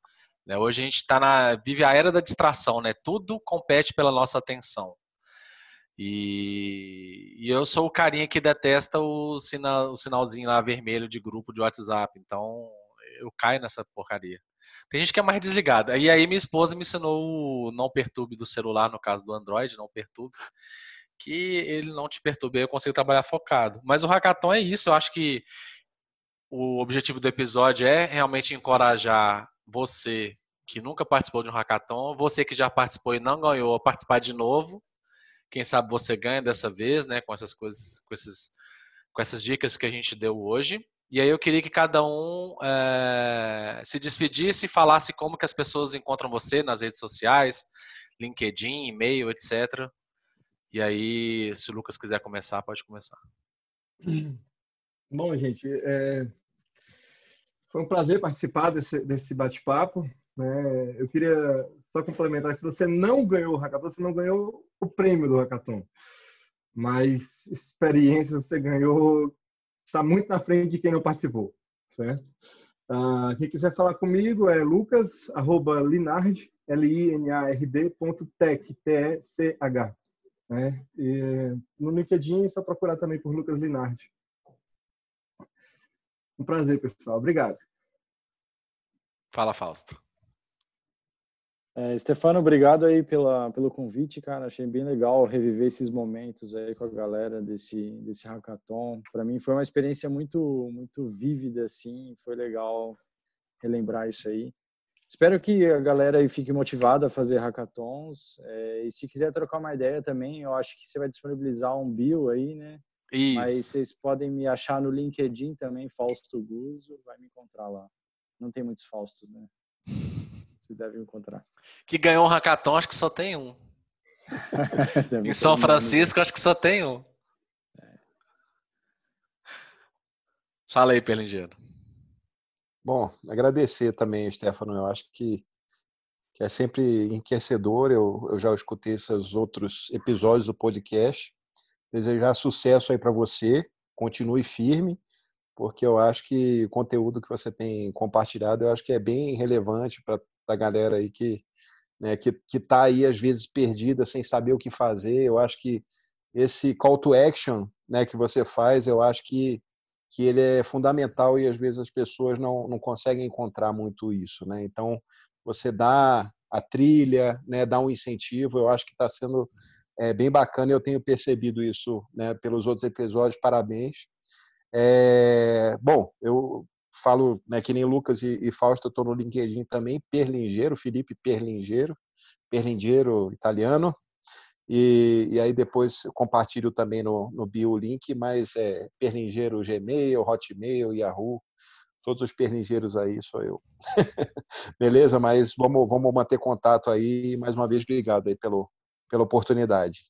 [SPEAKER 1] Né? Hoje a gente tá na, vive a era da distração, né? Tudo compete pela nossa atenção. E, e, eu sou o carinha que detesta o, sinal, o sinalzinho lá vermelho de grupo de WhatsApp. Então eu caio nessa porcaria. Tem gente que é mais desligada. E aí minha esposa me ensinou o não perturbe do celular, no caso do Android, não perturbe, que ele não te perturbe, aí eu consigo trabalhar focado. Mas o hackathon é isso, eu acho que o objetivo do episódio é realmente encorajar você que nunca participou de um hackathon, você que já participou e não ganhou, participar de novo quem sabe você ganha dessa vez, né? Com essas coisas, com esses, com essas dicas que a gente deu hoje. E aí eu queria que cada um é, se despedisse e falasse como que as pessoas encontram você nas redes sociais, LinkedIn, e-mail, etc. E aí, se o Lucas quiser começar, pode começar.
[SPEAKER 4] Bom, gente, é... foi um prazer participar desse, desse bate-papo. Né? Eu queria só complementar, se você não ganhou o hackathon, você não ganhou o prêmio do hackathon. Mas experiência você ganhou, está muito na frente de quem não participou, certo? Uh, quem quiser falar comigo é lucas, arroba linard, L-I-N-A-R-D, ponto tech, T-E-C-H. Né? E no LinkedIn é só procurar também por Lucas Linard. Um prazer, pessoal. Obrigado.
[SPEAKER 1] Fala, Fausto.
[SPEAKER 3] É, Stefano, obrigado aí pela, pelo convite, cara. Achei bem legal reviver esses momentos aí com a galera desse, desse hackathon. Para mim foi uma experiência muito, muito vívida, assim. Foi legal relembrar isso aí. Espero que a galera aí fique motivada a fazer hackathons. É, e se quiser trocar uma ideia também, eu acho que você vai disponibilizar um bio aí, né? Isso. Mas vocês podem me achar no LinkedIn também, Fausto Guzo, vai me encontrar lá. Não tem muitos Faustos, né? vocês devem encontrar.
[SPEAKER 1] Que ganhou um hackathon, acho que só tem um. em São Francisco, acho que só tem um. É. Fala aí, Perlingeiro.
[SPEAKER 2] Bom, agradecer também, Stefano. Eu acho que, que é sempre enriquecedor. Eu, eu já escutei esses outros episódios do podcast. Desejar sucesso aí para você. Continue firme, porque eu acho que o conteúdo que você tem compartilhado, eu acho que é bem relevante para da galera aí que né, que está aí às vezes perdida sem saber o que fazer. Eu acho que esse call to action né, que você faz, eu acho que, que ele é fundamental e às vezes as pessoas não, não conseguem encontrar muito isso. Né? Então, você dá a trilha, né, dá um incentivo, eu acho que está sendo é, bem bacana eu tenho percebido isso né, pelos outros episódios. Parabéns. É, bom, eu falo, né, que nem Lucas e, e Fausto, estou no LinkedIn também, Perlingeiro, Felipe Perlingeiro, Perlingeiro italiano, e, e aí depois compartilho também no, no bio link, mas é Perlingeiro Gmail, Hotmail, Yahoo, todos os perlingeiros aí sou eu. Beleza? Mas vamos, vamos manter contato aí. Mais uma vez, obrigado aí pelo, pela oportunidade.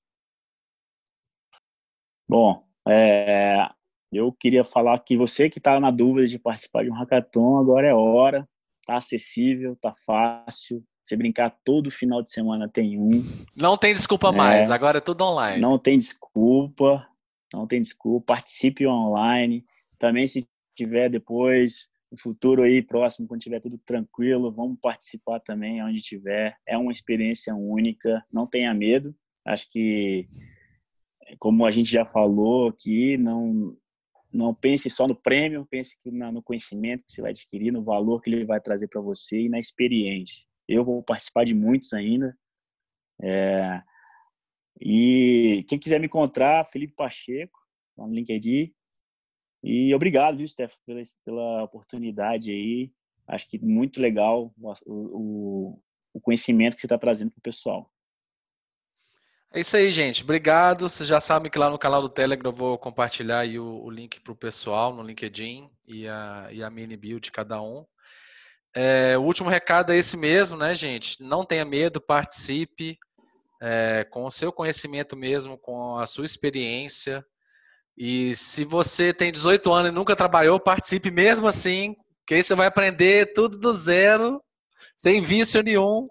[SPEAKER 5] Bom, é, eu queria falar que você que está na dúvida de participar de um hackathon, agora é hora, tá acessível, tá fácil. Você brincar todo final de semana tem um.
[SPEAKER 1] Não tem desculpa é, mais, agora é tudo online.
[SPEAKER 5] Não tem desculpa, não tem desculpa. Participe online. Também se tiver depois, no futuro aí próximo, quando tiver tudo tranquilo, vamos participar também onde tiver. É uma experiência única, não tenha medo. Acho que como a gente já falou aqui, não não pense só no prêmio, pense no conhecimento que você vai adquirir, no valor que ele vai trazer para você e na experiência. Eu vou participar de muitos ainda. É... E quem quiser me encontrar, Felipe Pacheco, no LinkedIn, E obrigado, viu, Steph, pela, pela oportunidade aí. Acho que muito legal o, o, o conhecimento que você está trazendo para o pessoal.
[SPEAKER 1] É isso aí, gente. Obrigado. Vocês já sabem que lá no canal do Telegram eu vou compartilhar aí o, o link para o pessoal no LinkedIn e a, e a mini build de cada um. É, o último recado é esse mesmo, né, gente? Não tenha medo, participe é, com o seu conhecimento mesmo, com a sua experiência. E se você tem 18 anos e nunca trabalhou, participe mesmo assim, que aí você vai aprender tudo do zero, sem vício nenhum.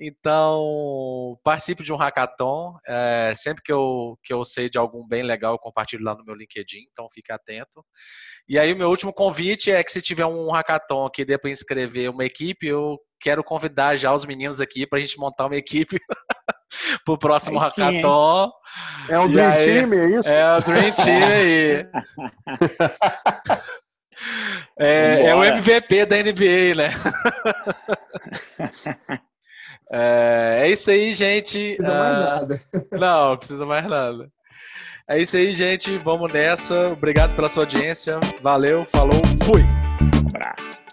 [SPEAKER 1] Então, participe de um hackathon. É, sempre que eu, que eu sei de algum bem legal, eu compartilho lá no meu LinkedIn, então fique atento. E aí, o meu último convite é que se tiver um hackathon que dê para inscrever uma equipe, eu quero convidar já os meninos aqui para a gente montar uma equipe para o próximo aí hackathon.
[SPEAKER 2] Sim, é um Dream aí, Team, é isso?
[SPEAKER 1] É o Dream Team aí. é, é o MVP da NBA, né? É, é, isso aí, gente.
[SPEAKER 4] Não precisa mais é, nada.
[SPEAKER 1] Não, não precisa mais nada. É isso aí, gente. Vamos nessa. Obrigado pela sua audiência. Valeu, falou, fui.
[SPEAKER 5] Um abraço.